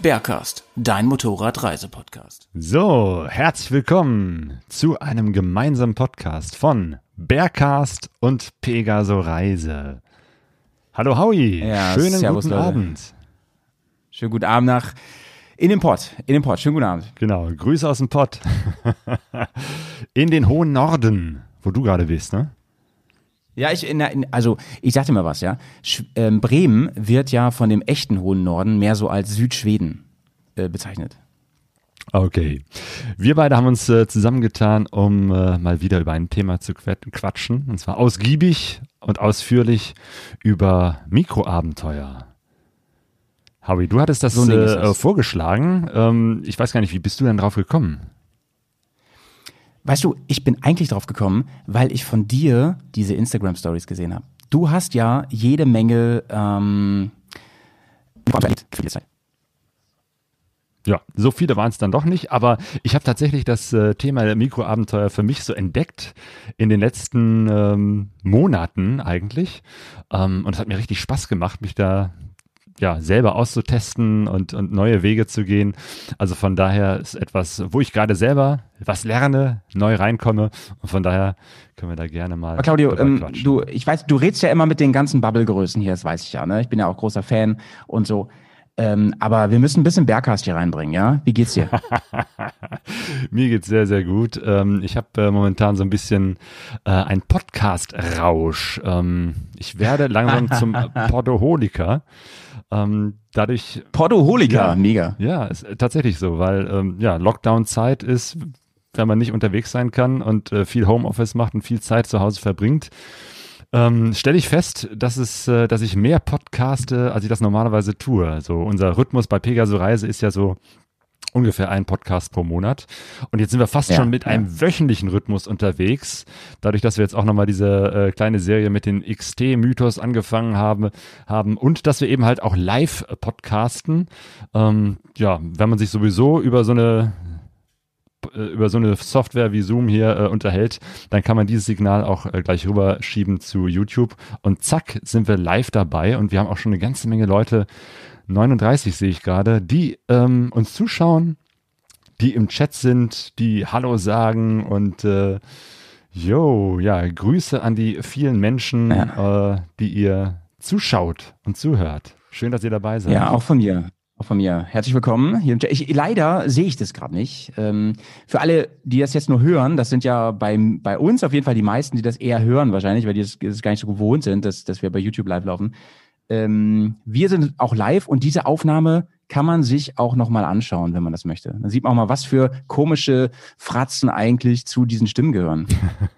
Bergcast, dein Motorradreisepodcast. So, herzlich willkommen zu einem gemeinsamen Podcast von Bergcast und Pegaso Reise. Hallo Howie, Ja, schönen servus, guten Leute. Abend. Schönen guten Abend nach in den Pott, in den Pott. Schönen guten Abend. Genau, Grüße aus dem Pott. In den hohen Norden, wo du gerade bist, ne? Ja, ich, in, in, also ich sagte mal was, ja. Sch ähm, Bremen wird ja von dem echten hohen Norden mehr so als Südschweden äh, bezeichnet. Okay. Wir beide haben uns äh, zusammengetan, um äh, mal wieder über ein Thema zu quatschen. Und zwar ausgiebig und ausführlich über Mikroabenteuer. Howie, du hattest das So äh, das. vorgeschlagen. Ähm, ich weiß gar nicht, wie bist du denn drauf gekommen? Weißt du, ich bin eigentlich drauf gekommen, weil ich von dir diese Instagram Stories gesehen habe. Du hast ja jede Menge ähm. Ja, so viele waren es dann doch nicht, aber ich habe tatsächlich das äh, Thema Mikroabenteuer für mich so entdeckt in den letzten ähm, Monaten eigentlich. Ähm, und es hat mir richtig Spaß gemacht, mich da ja selber auszutesten und, und neue Wege zu gehen. Also von daher ist etwas, wo ich gerade selber was lerne, neu reinkomme. Und von daher können wir da gerne mal. Aber Claudio, ähm, du, ich weiß, du redst ja immer mit den ganzen Bubble-Größen hier, das weiß ich ja, ne? Ich bin ja auch großer Fan und so. Ähm, aber wir müssen ein bisschen Bergcast hier reinbringen, ja? Wie geht's dir? Mir geht's sehr, sehr gut. Ähm, ich habe äh, momentan so ein bisschen äh, ein Podcast-Rausch. Ähm, ich werde langsam zum Podoholiker. Ähm, dadurch, Portoholiker, Ja. mega. ja, ist äh, tatsächlich so, weil ähm, ja, Lockdown-Zeit ist, wenn man nicht unterwegs sein kann und äh, viel Homeoffice macht und viel Zeit zu Hause verbringt, ähm, stelle ich fest, dass es, äh, dass ich mehr podcaste, als ich das normalerweise tue. Also unser Rhythmus bei Pegaso Reise ist ja so ungefähr ein Podcast pro Monat. Und jetzt sind wir fast Ja, schon mit ja. einem wöchentlichen Rhythmus unterwegs. Dadurch, dass wir jetzt auch nochmal diese äh, kleine Serie mit den XT-Mythos angefangen haben, haben und dass wir eben halt auch live äh, podcasten. Ähm, ja, wenn man sich sowieso über so eine äh, über so eine Software wie Zoom hier äh, unterhält, dann kann man dieses Signal auch gleich rüberschieben zu YouTube und zack sind wir live dabei und wir haben auch schon eine ganze Menge Leute, 39 sehe ich gerade, die ähm, uns zuschauen, die im Chat sind, die Hallo sagen und äh, yo, ja, Grüße an die vielen Menschen, äh, die ihr zuschaut und zuhört. Schön, dass ihr dabei seid. Ja, auch von mir. Auch von mir. Herzlich willkommen. Hier im Chat. Ich, leider sehe ich das gerade nicht. Ähm, für alle, die das jetzt nur hören, das sind ja bei, bei uns auf jeden Fall die meisten, die das eher hören wahrscheinlich, weil die das, das gar nicht so gewohnt sind, dass, dass wir bei YouTube live laufen. Ähm, wir sind auch live und diese Aufnahme kann man sich auch nochmal anschauen, wenn man das möchte. Dann sieht man auch mal, was für komische Fratzen eigentlich zu diesen Stimmen gehören.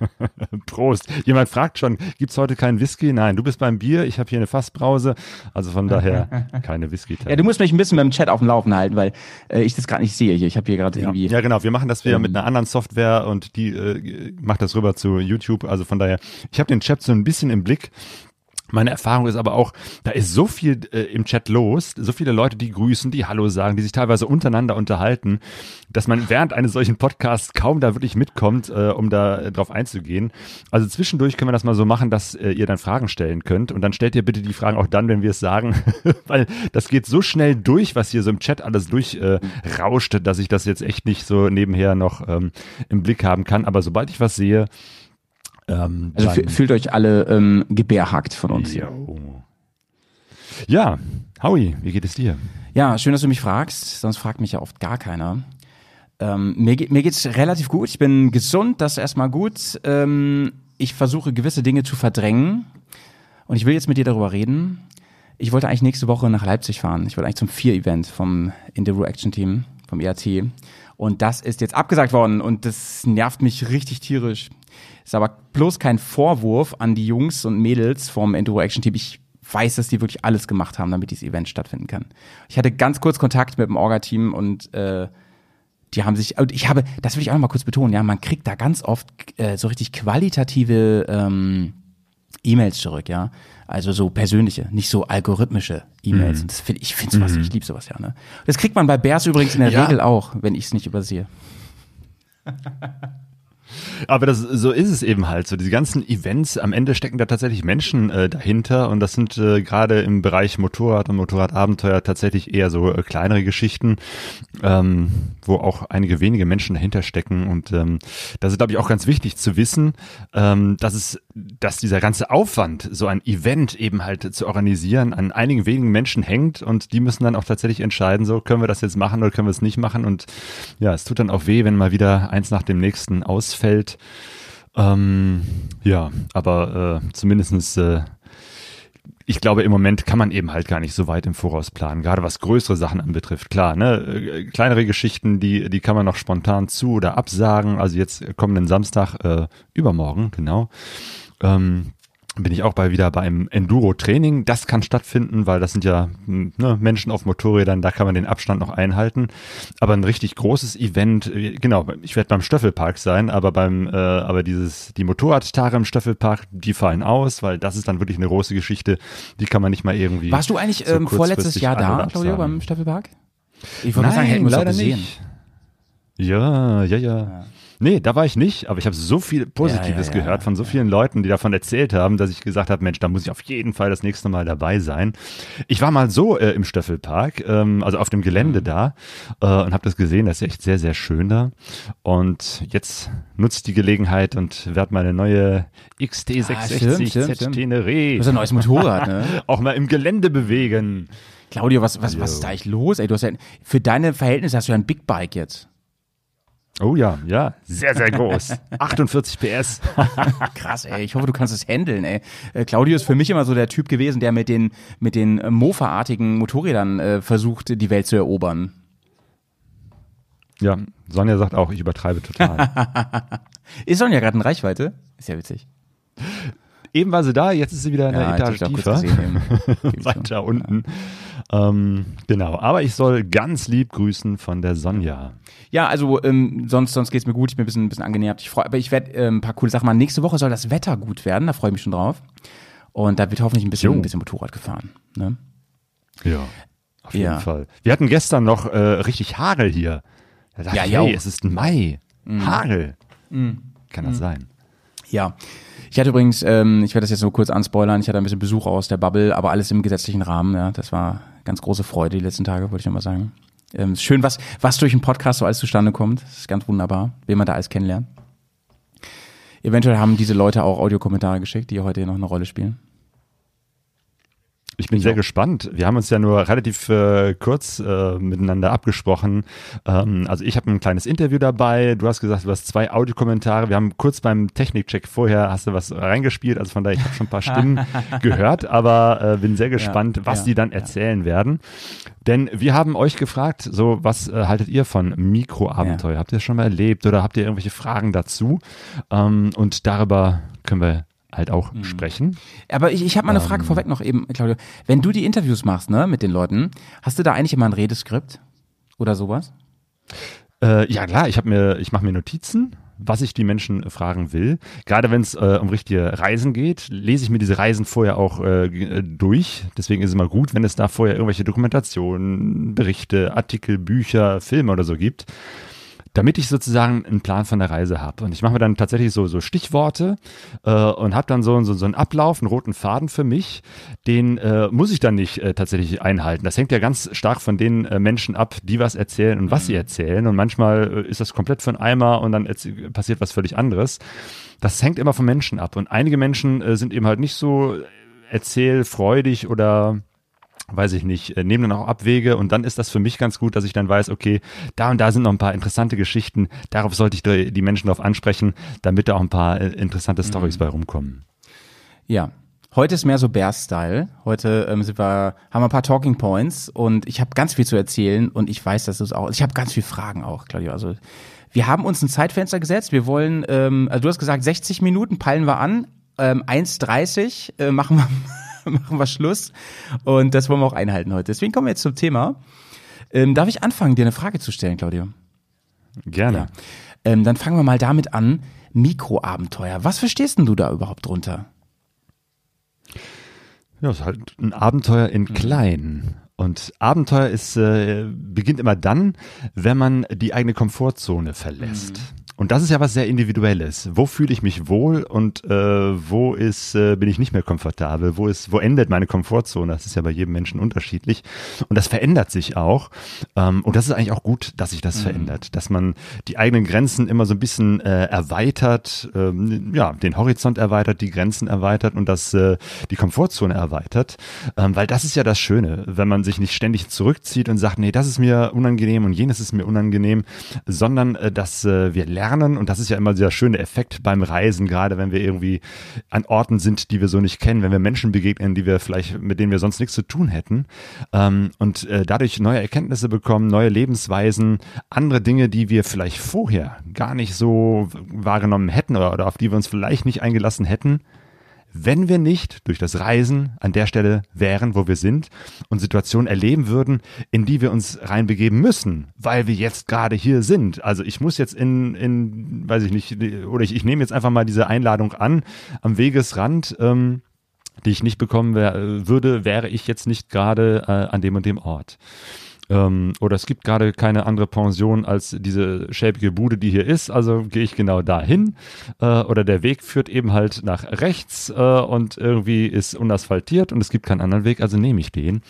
Prost. Jemand fragt schon, gibt's heute keinen Whisky? Nein, du bist beim Bier, ich habe hier eine Fassbrause, also von daher keine whisky Ja, du musst mich ein bisschen beim Chat auf dem Laufen halten, weil äh, ich das gerade nicht sehe hier. Ich habe hier gerade irgendwie. Ja, genau. Wir machen das wieder Ähm, mit einer anderen Software und die äh, macht das rüber zu YouTube. Also von daher, ich habe den Chat so ein bisschen im Blick. Meine Erfahrung ist aber auch, da ist so viel äh, im Chat los, so viele Leute, die grüßen, die Hallo sagen, die sich teilweise untereinander unterhalten, dass man während eines solchen Podcasts kaum da wirklich mitkommt, äh, um da äh, drauf einzugehen. Also zwischendurch können wir das mal so machen, dass äh, ihr dann Fragen stellen könnt und dann stellt ihr bitte die Fragen auch dann, wenn wir es sagen, weil das geht so schnell durch, was hier so im Chat alles durchrauscht, äh, dass ich das jetzt echt nicht so nebenher noch ähm, im Blick haben kann. Aber sobald ich was sehe, ähm, Also dann- fü- fühlt euch alle ähm, gebärhackt von uns hier. Ja, Howie, wie geht es dir? Ja, schön, dass du mich fragst. Sonst fragt mich ja oft gar keiner. Ähm, mir, geht- mir geht's relativ gut. Ich bin gesund, das ist erstmal gut. Ähm, ich versuche gewisse Dinge zu verdrängen. Und ich will jetzt mit dir darüber reden. Ich wollte eigentlich nächste Woche nach Leipzig fahren. Ich wollte eigentlich zum Vier-Event vom Indiro Action Team, vom ERT. Und das ist jetzt abgesagt worden und das nervt mich richtig tierisch. Ist aber bloß kein Vorwurf an die Jungs und Mädels vom Enduro Action Team. Ich weiß, dass die wirklich alles gemacht haben, damit dieses Event stattfinden kann. Ich hatte ganz kurz Kontakt mit dem Orga-Team und äh, die haben sich, und ich habe, das will ich auch noch mal kurz betonen, ja, man kriegt da ganz oft äh, so richtig qualitative ähm, E-Mails zurück, ja. Also so persönliche, nicht so algorithmische E-Mails. Und Das find, ich finde sowas, ich liebe sowas ja, ne? Das kriegt man bei Bears übrigens in der Ja. Regel auch, wenn ich es nicht übersehe. Aber das, so ist es eben halt. So diese ganzen Events, am Ende stecken da tatsächlich Menschen äh, dahinter und das sind äh, gerade im Bereich Motorrad und Motorradabenteuer tatsächlich eher so äh, kleinere Geschichten, ähm, wo auch einige wenige Menschen dahinter stecken und ähm, das ist, glaube ich, auch ganz wichtig zu wissen, ähm, dass es, dass dieser ganze Aufwand, so ein Event eben halt zu organisieren, an einigen wenigen Menschen hängt und die müssen dann auch tatsächlich entscheiden, so können wir das jetzt machen oder können wir es nicht machen und ja, es tut dann auch weh, wenn mal wieder eins nach dem nächsten ausfällt. Ähm, ja, aber äh, zumindestens äh, ich glaube, im Moment kann man eben halt gar nicht so weit im Voraus planen, gerade was größere Sachen anbetrifft. Klar, ne, äh, kleinere Geschichten, die, die kann man noch spontan zu oder absagen. Also jetzt kommenden Samstag, äh, übermorgen, genau. Ähm, bin ich auch bei wieder beim Enduro-Training. Das kann stattfinden, weil das sind ja ne, Menschen auf Motorrädern, da kann man den Abstand noch einhalten. Aber ein richtig großes Event, äh, genau, ich werde beim Stöffelpark sein, aber beim, äh, aber dieses, die Motorradtage im Stöffelpark, die fallen aus, weil das ist dann wirklich eine große Geschichte, die kann man nicht mal irgendwie. Warst du eigentlich so ähm, vorletztes Jahr da, Claudio, beim Staffelpark? Ich wollte Nein, sagen, hätten wir leider nicht. Ja, ja, ja. Nee, da war ich nicht, aber ich habe so viel Positives Ja, ja, gehört von so vielen Leuten, die davon erzählt haben, dass ich gesagt habe, Mensch, da muss ich auf jeden Fall das nächste Mal dabei sein. Ich war mal so äh, im Stöffelpark, ähm, also auf dem Gelände Mhm. da äh, und habe das gesehen, das ist echt sehr, sehr schön da. Und jetzt nutze ich die Gelegenheit und werde meine neue XT660 Ah, Z. Tenere Du hast ein neues Motorrad, ne? auch mal im Gelände bewegen. Claudio, was, was, was ist da eigentlich los? Ey, du hast ja, für deine Verhältnisse hast du ja ein Big Bike jetzt. Oh ja, ja, sehr, sehr groß. 48 PS. Krass, ey. Ich hoffe, du kannst es handeln, ey. Äh, Claudio ist für mich immer so der Typ gewesen, der mit den, mit den äh, Mofa-artigen Motorrädern äh, versucht, die Welt zu erobern. Ja, Sonja sagt auch, ich übertreibe total. Ist Sonja gerade in Reichweite? Ist ja witzig. Eben war sie da, jetzt ist sie wieder in Ja, der Etage tiefer. gesehen. Weiter unten. Ähm, genau, aber ich soll ganz lieb grüßen von der Sonja. Ja, also ähm, sonst, sonst geht's mir gut. Ich bin ein bisschen, ein bisschen angenervt. Ich freu, aber ich werde ähm, ein paar coole Sachen machen. Nächste Woche soll das Wetter gut werden. Da freue ich mich schon drauf. Und da wird hoffentlich ein bisschen, Jo. ein bisschen Motorrad gefahren. Ne? Ja, auf jeden Ja. Fall. Wir hatten gestern noch äh, richtig Hagel hier. Da dachte Ja, hey, es ist Mai. Hagel. Kann das sein? Ja. Ich hatte übrigens, ähm, ich werde das jetzt nur kurz anspoilern, ich hatte ein bisschen Besuch aus der Bubble, aber alles im gesetzlichen Rahmen, ja. Das war ganz große Freude die letzten Tage, wollte ich nochmal sagen. Ähm, schön, was, was durch einen Podcast so alles zustande kommt. Das ist ganz wunderbar, wen man da alles kennenlernt. Eventuell haben diese Leute auch Audiokommentare geschickt, die heute hier noch eine Rolle spielen. Ich bin Ich sehr gespannt. Wir haben uns ja nur relativ äh, kurz äh, miteinander abgesprochen. Ähm, also ich habe ein kleines Interview dabei. Du hast gesagt, du hast zwei Audiokommentare. Wir haben kurz beim Technikcheck vorher hast du was reingespielt. Also von daher, ich habe schon ein paar Stimmen gehört, aber äh, bin sehr gespannt, was ja, die dann ja. erzählen werden. Denn wir haben euch gefragt, so was äh, haltet ihr von Mikroabenteuer? Habt ihr das schon mal erlebt oder habt ihr irgendwelche Fragen dazu? Ähm, und darüber können wir halt auch Mhm. sprechen. Aber ich, ich habe mal eine Frage vorweg noch eben, Claudio. Wenn du die Interviews machst, ne, mit den Leuten, hast du da eigentlich immer ein Redeskript? Oder sowas? Äh, ja klar, ich habe mir, ich mache mir Notizen, was ich die Menschen äh, fragen will. Gerade wenn es äh, um richtige Reisen geht, lese ich mir diese Reisen vorher auch äh, äh, durch. Deswegen ist es immer gut, wenn es da vorher irgendwelche Dokumentationen, Berichte, Artikel, Bücher, Filme oder so gibt. Damit ich sozusagen einen Plan von der Reise habe. Und ich mache mir dann tatsächlich so, so Stichworte äh, und habe dann so, so, so einen Ablauf, einen roten Faden für mich. Den äh, muss ich dann nicht äh, tatsächlich einhalten. Das hängt ja ganz stark von den äh, Menschen ab, die was erzählen und was sie erzählen. Und manchmal äh, ist das komplett für einen Eimer und dann passiert was völlig anderes. Das hängt immer von Menschen ab. Und einige Menschen äh, sind eben halt nicht so erzählfreudig oder weiß ich nicht, äh, nehmen dann auch Abwege und dann ist das für mich ganz gut, dass ich dann weiß, okay, da und da sind noch ein paar interessante Geschichten, darauf sollte ich die Menschen darauf ansprechen, damit da auch ein paar äh, interessante Stories bei rumkommen. Ja. Heute ist mehr so Bear-Style. Heute ähm, sind wir, haben wir ein paar Talking Points und ich habe ganz viel zu erzählen und ich weiß, dass du es auch. Ich habe ganz viele Fragen auch, Claudio. Also wir haben uns ein Zeitfenster gesetzt. Wir wollen, ähm, also du hast gesagt, 60 Minuten peilen wir an. Ähm, 1,30 äh, machen wir machen wir Schluss. Und das wollen wir auch einhalten heute. Deswegen kommen wir jetzt zum Thema. Ähm, darf ich anfangen, dir eine Frage zu stellen, Claudio? Gerne. Ja. Ähm, dann fangen wir mal damit an. Mikroabenteuer. Was verstehst denn du da überhaupt drunter? Ja, es ist halt ein Abenteuer in klein. Und Abenteuer ist, äh, beginnt immer dann, wenn man die eigene Komfortzone verlässt. Und das ist ja was sehr Individuelles. Wo fühle ich mich wohl und äh, wo ist, äh, bin ich nicht mehr komfortabel? Wo ist, wo endet meine Komfortzone? Das ist ja bei jedem Menschen unterschiedlich. Und das verändert sich auch. Ähm, und das ist eigentlich auch gut, dass sich das verändert, dass man die eigenen Grenzen immer so ein bisschen äh, erweitert, ähm, ja, den Horizont erweitert, die Grenzen erweitert und das äh, die Komfortzone erweitert. Ähm, weil das ist ja das Schöne, wenn man sich nicht ständig zurückzieht und sagt, nee, das ist mir unangenehm und jenes ist mir unangenehm, sondern äh, dass äh, wir lernen und das ist ja immer dieser schöne Effekt beim Reisen, gerade wenn wir irgendwie an Orten sind, die wir so nicht kennen, wenn wir Menschen begegnen, die wir vielleicht, mit denen wir sonst nichts zu tun hätten. Ähm, und äh, dadurch neue Erkenntnisse bekommen, neue Lebensweisen, andere Dinge, die wir vielleicht vorher gar nicht so wahrgenommen hätten oder, oder auf die wir uns vielleicht nicht eingelassen hätten, wenn wir nicht durch das Reisen an der Stelle wären, wo wir sind und Situationen erleben würden, in die wir uns reinbegeben müssen, weil wir jetzt gerade hier sind. Also ich muss jetzt in, in weiß ich nicht, oder ich, ich nehme jetzt einfach mal diese Einladung an am Wegesrand. Ähm, die ich nicht bekommen wär, würde, wäre ich jetzt nicht gerade äh, an dem und dem Ort. Ähm, oder es gibt gerade keine andere Pension als diese schäbige Bude, die hier ist, also gehe ich genau dahin. Äh, oder der Weg führt eben halt nach rechts äh, und irgendwie ist unasphaltiert und es gibt keinen anderen Weg, also nehme ich den.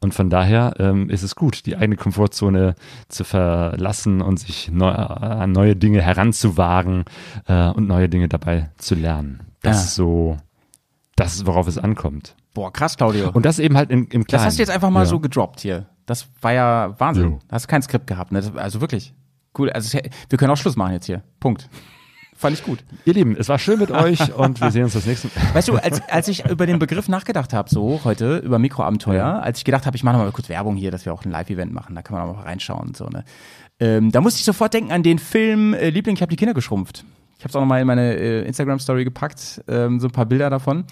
Und von daher ähm, ist es gut, die eigene Komfortzone zu verlassen und sich neu, an neue Dinge heranzuwagen äh, und neue Dinge dabei zu lernen. Das Ja. ist so, das ist, worauf es ankommt. Boah, krass, Claudio. Und das eben halt im, im Kleinen. das hast du jetzt einfach mal Ja. so gedroppt hier. Das war ja Wahnsinn. Jo. Hast kein Skript gehabt, ne? Also wirklich. Cool. Also wir können auch Schluss machen jetzt hier. Punkt. Fand ich gut. Ihr Lieben, es war schön mit euch und wir sehen uns das nächste Mal. Weißt du, als, als ich über den Begriff nachgedacht habe, so heute, über Mikroabenteuer, als ich gedacht habe, ich mache noch mal kurz Werbung hier, dass wir auch ein Live-Event machen, da kann man auch mal reinschauen und so, ne? Ähm, da musste ich sofort denken an den Film äh, Liebling, ich habe die Kinder geschrumpft. Ich habe es auch noch mal in meine äh, Instagram-Story gepackt, ähm, so ein paar Bilder davon.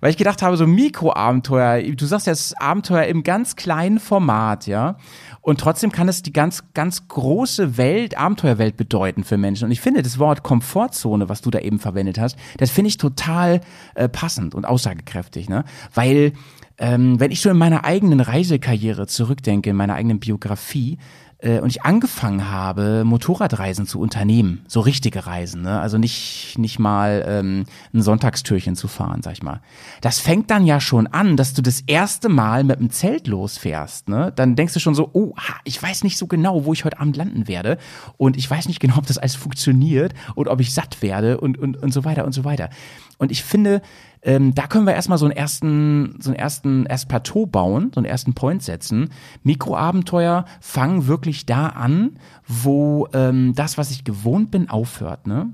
Weil ich gedacht habe, so Mikroabenteuer, du sagst ist Abenteuer im ganz kleinen Format, ja. Und trotzdem kann es die ganz, ganz große Welt, Abenteuerwelt bedeuten für Menschen. Und ich finde das Wort Komfortzone, was du da eben verwendet hast, das finde ich total äh, passend und aussagekräftig, ne? Weil, ähm, wenn ich so in meiner eigenen Reisekarriere zurückdenke, in meiner eigenen Biografie, äh, und ich angefangen habe, Motorradreisen zu unternehmen, so richtige Reisen, ne? also nicht, nicht mal ähm, ein Sonntagstürchen zu fahren, sag ich mal. Das fängt dann ja schon an, dass du das erste Mal mit dem Zelt losfährst. Ne? Dann denkst du schon so, oh, ich weiß nicht so genau, wo ich heute Abend landen werde und ich weiß nicht genau, ob das alles funktioniert und ob ich satt werde und, und, und so weiter und so weiter. Und ich finde, ähm, da können wir erstmal so einen ersten, so einen ersten, erst Plateau bauen, so einen ersten Point setzen. Mikroabenteuer fangen wirklich da an, wo ähm, das, was ich gewohnt bin, aufhört, ne?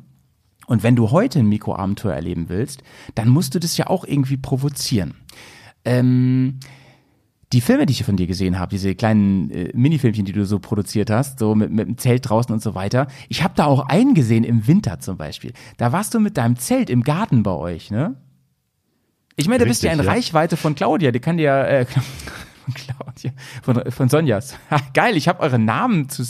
Und wenn du heute ein Mikroabenteuer erleben willst, dann musst du das ja auch irgendwie provozieren. Ähm, die Filme, die ich von dir gesehen habe, diese kleinen äh, Minifilmchen, die du so produziert hast, so mit, mit dem Zelt draußen und so weiter. Ich habe da auch einen gesehen im Winter zum Beispiel. Da warst du mit deinem Zelt im Garten bei euch, ne? Ich meine, du bist ja in ja. Reichweite von Claudia, die kann dir ja, äh, von Claudia, von, von Sonjas. Ha, Geil, ich habe eure Namen zu,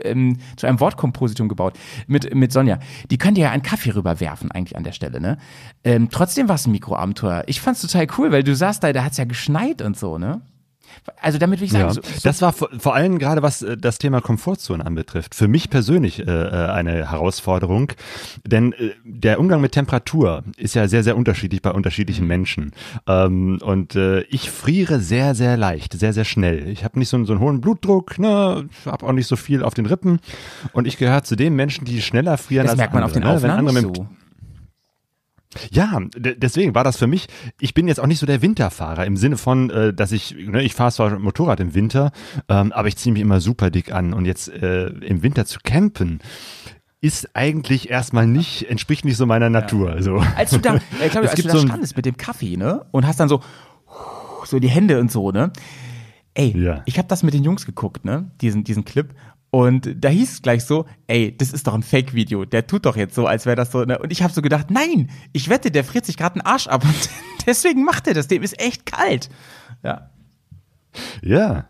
ähm, zu einem Wortkompositum gebaut mit, mit Sonja. Die könnt ihr ja einen Kaffee rüberwerfen eigentlich an der Stelle, ne? Ähm, trotzdem war es ein Mikroabenteuer. Ich fand's total cool, weil du saßt da, da hat's ja geschneit und so, ne? Also damit will ich sagen, Ja, so, so, das war vor, vor allem gerade was äh, das Thema Komfortzone anbetrifft. Für mich persönlich äh, äh, eine Herausforderung, denn äh, der Umgang mit Temperatur ist ja sehr, sehr unterschiedlich bei unterschiedlichen Menschen. Ähm, und äh, ich friere sehr, sehr leicht, sehr, sehr schnell. Ich habe nicht so, einen- so einen hohen Blutdruck, ne, habe auch nicht so viel auf den Rippen und ich gehöre zu den Menschen, die schneller frieren das als merkt man auf andere. den ne? Wenn Aufnahmen andere mit, so. Ja, de- deswegen war das für mich, ich bin jetzt auch nicht so der Winterfahrer im Sinne von, äh, dass ich, ne, ich fahre zwar Motorrad im Winter, ähm, aber ich ziehe mich immer super dick an und jetzt äh, im Winter zu campen ist eigentlich erstmal nicht, entspricht nicht so meiner Natur. So. Als du da, Claudio, Es als du gibt da so standest mit dem Kaffee, ne? Und hast dann so, so die Hände und so, ne? Ey, Ja. ich habe das mit den Jungs geguckt, ne? Diesen, diesen Clip. Und da hieß es gleich so, ey, das ist doch ein Fake-Video. Der tut doch jetzt so, als wäre das so. Ne? Und ich habe so gedacht, nein, ich wette, der friert sich gerade einen Arsch ab. Und deswegen macht er das. Dem ist echt kalt. Ja. Ja.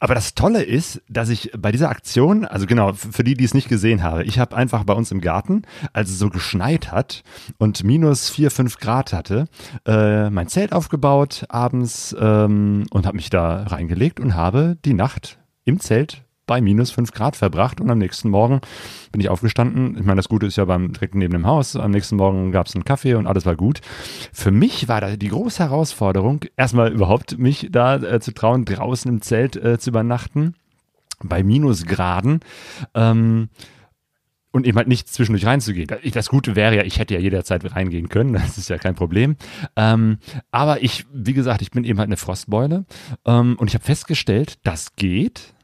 Aber das Tolle ist, dass ich bei dieser Aktion, also genau, für die, die es nicht gesehen haben, ich habe einfach bei uns im Garten, als es so geschneit hat und minus vier, fünf Grad hatte, äh, mein Zelt aufgebaut abends ähm, und habe mich da reingelegt und habe die Nacht im Zelt bei minus fünf Grad verbracht und am nächsten Morgen bin ich aufgestanden. Ich meine, das Gute ist ja beim direkt neben dem Haus. Am nächsten Morgen gab es einen Kaffee und alles war gut. Für mich war da die große Herausforderung, erstmal überhaupt mich da äh, zu trauen, draußen im Zelt äh, zu übernachten bei Minusgraden. Ähm, und eben halt nicht zwischendurch reinzugehen. Das Gute wäre ja, ich hätte ja jederzeit reingehen können, das ist ja kein Problem. Ähm, aber ich, wie gesagt, ich bin eben halt eine Frostbeule ähm, und ich habe festgestellt, das geht.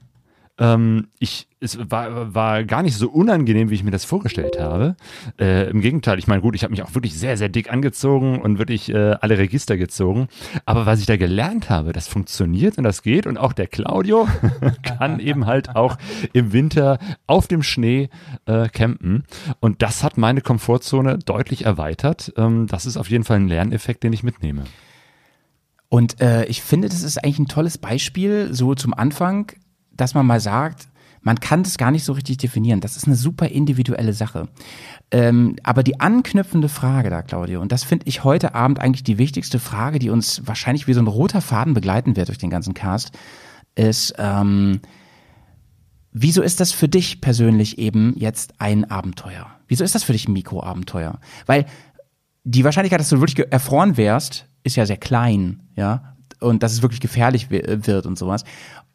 Ähm, ich, es war, war gar nicht so unangenehm, wie ich mir das vorgestellt habe. Äh, Im Gegenteil, ich meine, gut, ich habe mich auch wirklich sehr, sehr dick angezogen und wirklich äh, alle Register gezogen. Aber was ich da gelernt habe, das funktioniert und das geht. Und auch der Claudio kann eben halt auch im Winter auf dem Schnee äh, campen. Und das hat meine Komfortzone deutlich erweitert. Ähm, das ist auf jeden Fall ein Lerneffekt, den ich mitnehme. Und äh, ich finde, das ist eigentlich ein tolles Beispiel, so zum Anfang, dass man mal sagt, man kann das gar nicht so richtig definieren. Das ist eine super individuelle Sache. Ähm, aber die anknüpfende Frage da, Claudio, und das finde ich heute Abend eigentlich die wichtigste Frage, die uns wahrscheinlich wie so ein roter Faden begleiten wird durch den ganzen Cast, ist, ähm, wieso ist das für dich persönlich eben jetzt ein Abenteuer? Wieso ist das für dich ein Mikroabenteuer? Weil die Wahrscheinlichkeit, dass du wirklich erfroren wärst, ist ja sehr klein, ja, und dass es wirklich gefährlich wird und sowas.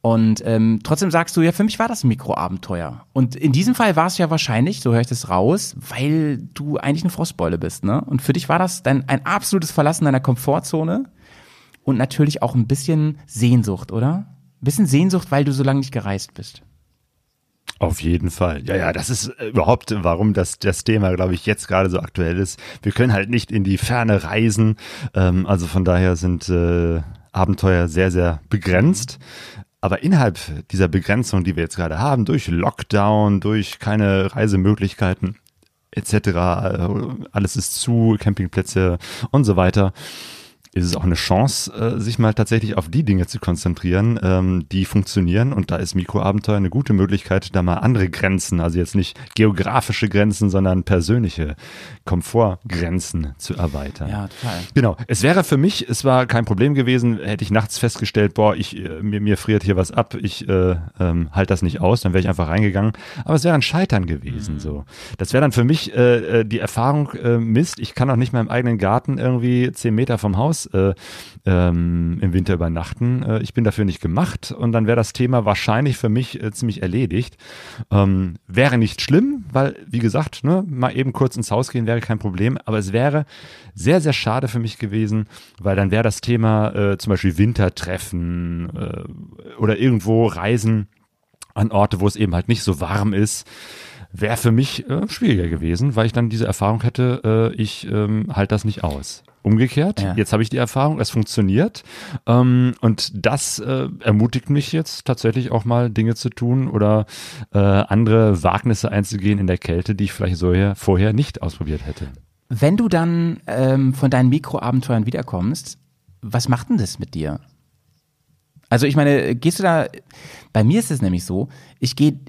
Und ähm, trotzdem sagst du, ja, für mich war das ein Mikroabenteuer. Und in diesem Fall war es ja wahrscheinlich, so höre ich das raus, weil du eigentlich eine Frostbeule bist, ne? Und für dich war das dein, ein absolutes Verlassen deiner Komfortzone und natürlich auch ein bisschen Sehnsucht, oder? Ein bisschen Sehnsucht, weil du so lange nicht gereist bist. Auf jeden Fall. Ja, ja, das ist äh, überhaupt, warum das, das Thema, glaube ich, jetzt gerade so aktuell ist. Wir können halt nicht in die Ferne reisen. Ähm, also von daher sind äh, Abenteuer sehr, sehr begrenzt. Aber innerhalb dieser Begrenzung, die wir jetzt gerade haben, durch Lockdown, durch keine Reisemöglichkeiten etc., äh, alles ist zu, Campingplätze und so weiter, ist es auch eine Chance, äh, sich mal tatsächlich auf die Dinge zu konzentrieren, ähm, die funktionieren. Und da ist Mikroabenteuer eine gute Möglichkeit, da mal andere Grenzen, also jetzt nicht geografische Grenzen, sondern persönliche Komfortgrenzen zu erweitern. Ja, total. Genau. Es wäre für mich, es war kein Problem gewesen, hätte ich nachts festgestellt, boah, ich, äh, mir, mir friert hier was ab, ich äh, ähm, halt das nicht aus, dann wäre ich einfach reingegangen. Aber es wäre ein Scheitern gewesen. Mhm. So, Das wäre dann für mich äh, äh, die Erfahrung, äh, Mist, ich kann auch nicht mehr im eigenen Garten irgendwie zehn Meter vom Haus Haus äh, ähm, im Winter übernachten. Äh, ich bin dafür nicht gemacht und dann wäre das Thema wahrscheinlich für mich äh, ziemlich erledigt. Ähm, wäre nicht schlimm, weil, wie gesagt, ne, mal eben kurz ins Haus gehen wäre kein Problem, aber es wäre sehr, sehr schade für mich gewesen, weil dann wäre das Thema äh, zum Beispiel Wintertreffen äh, oder irgendwo Reisen an Orte, wo es eben halt nicht so warm ist wäre für mich äh, schwieriger gewesen, weil ich dann diese Erfahrung hätte, äh, ich ähm, halte das nicht aus. Umgekehrt, ja. jetzt habe ich die Erfahrung, es funktioniert. Ähm, und das äh, ermutigt mich jetzt tatsächlich auch mal Dinge zu tun oder äh, andere Wagnisse einzugehen in der Kälte, die ich vielleicht so hier, vorher nicht ausprobiert hätte. Wenn du dann ähm, von deinen Mikroabenteuern wiederkommst, was macht denn das mit dir? Also ich meine, gehst du da, bei mir ist es nämlich so, ich gehe,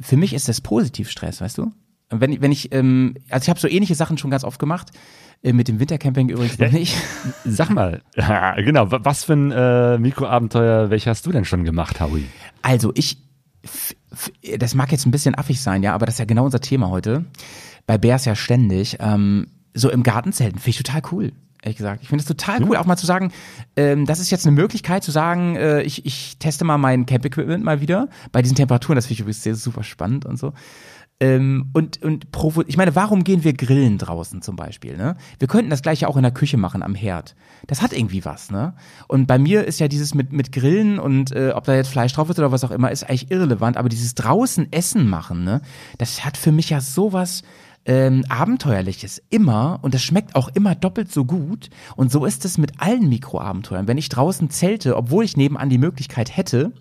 für mich ist das Positivstress, weißt du? Wenn, wenn ich, ähm, also ich habe so ähnliche Sachen schon ganz oft gemacht, mit dem Wintercamping übrigens noch ja, nicht. Sag mal, ja, genau, was für ein äh, Mikroabenteuer, welche hast du denn schon gemacht, Howie? Also ich, das mag jetzt ein bisschen affig sein, ja, aber das ist ja genau unser Thema heute. Bei Bears ja ständig. Ähm, so im Gartenzelten finde ich total cool ehrlich gesagt. Ich finde es total cool, auch mal zu sagen, ähm, das ist jetzt eine Möglichkeit zu sagen, äh, ich, ich teste mal mein Camp-Equipment mal wieder bei diesen Temperaturen. Das finde ich übrigens sehr super spannend und so. Ähm, und und provo ich meine, warum gehen wir grillen draußen zum Beispiel? Ne? Wir könnten das gleiche auch in der Küche machen am Herd. Das hat irgendwie was, ne? Und bei mir ist ja dieses mit mit Grillen und äh, ob da jetzt Fleisch drauf ist oder was auch immer, ist eigentlich irrelevant. Aber dieses draußen Essen machen, ne? Das hat für mich ja sowas ähm, Abenteuerliches immer und das schmeckt auch immer doppelt so gut. Und so ist es mit allen Mikroabenteuern. Wenn ich draußen zelte, obwohl ich nebenan die Möglichkeit hätte,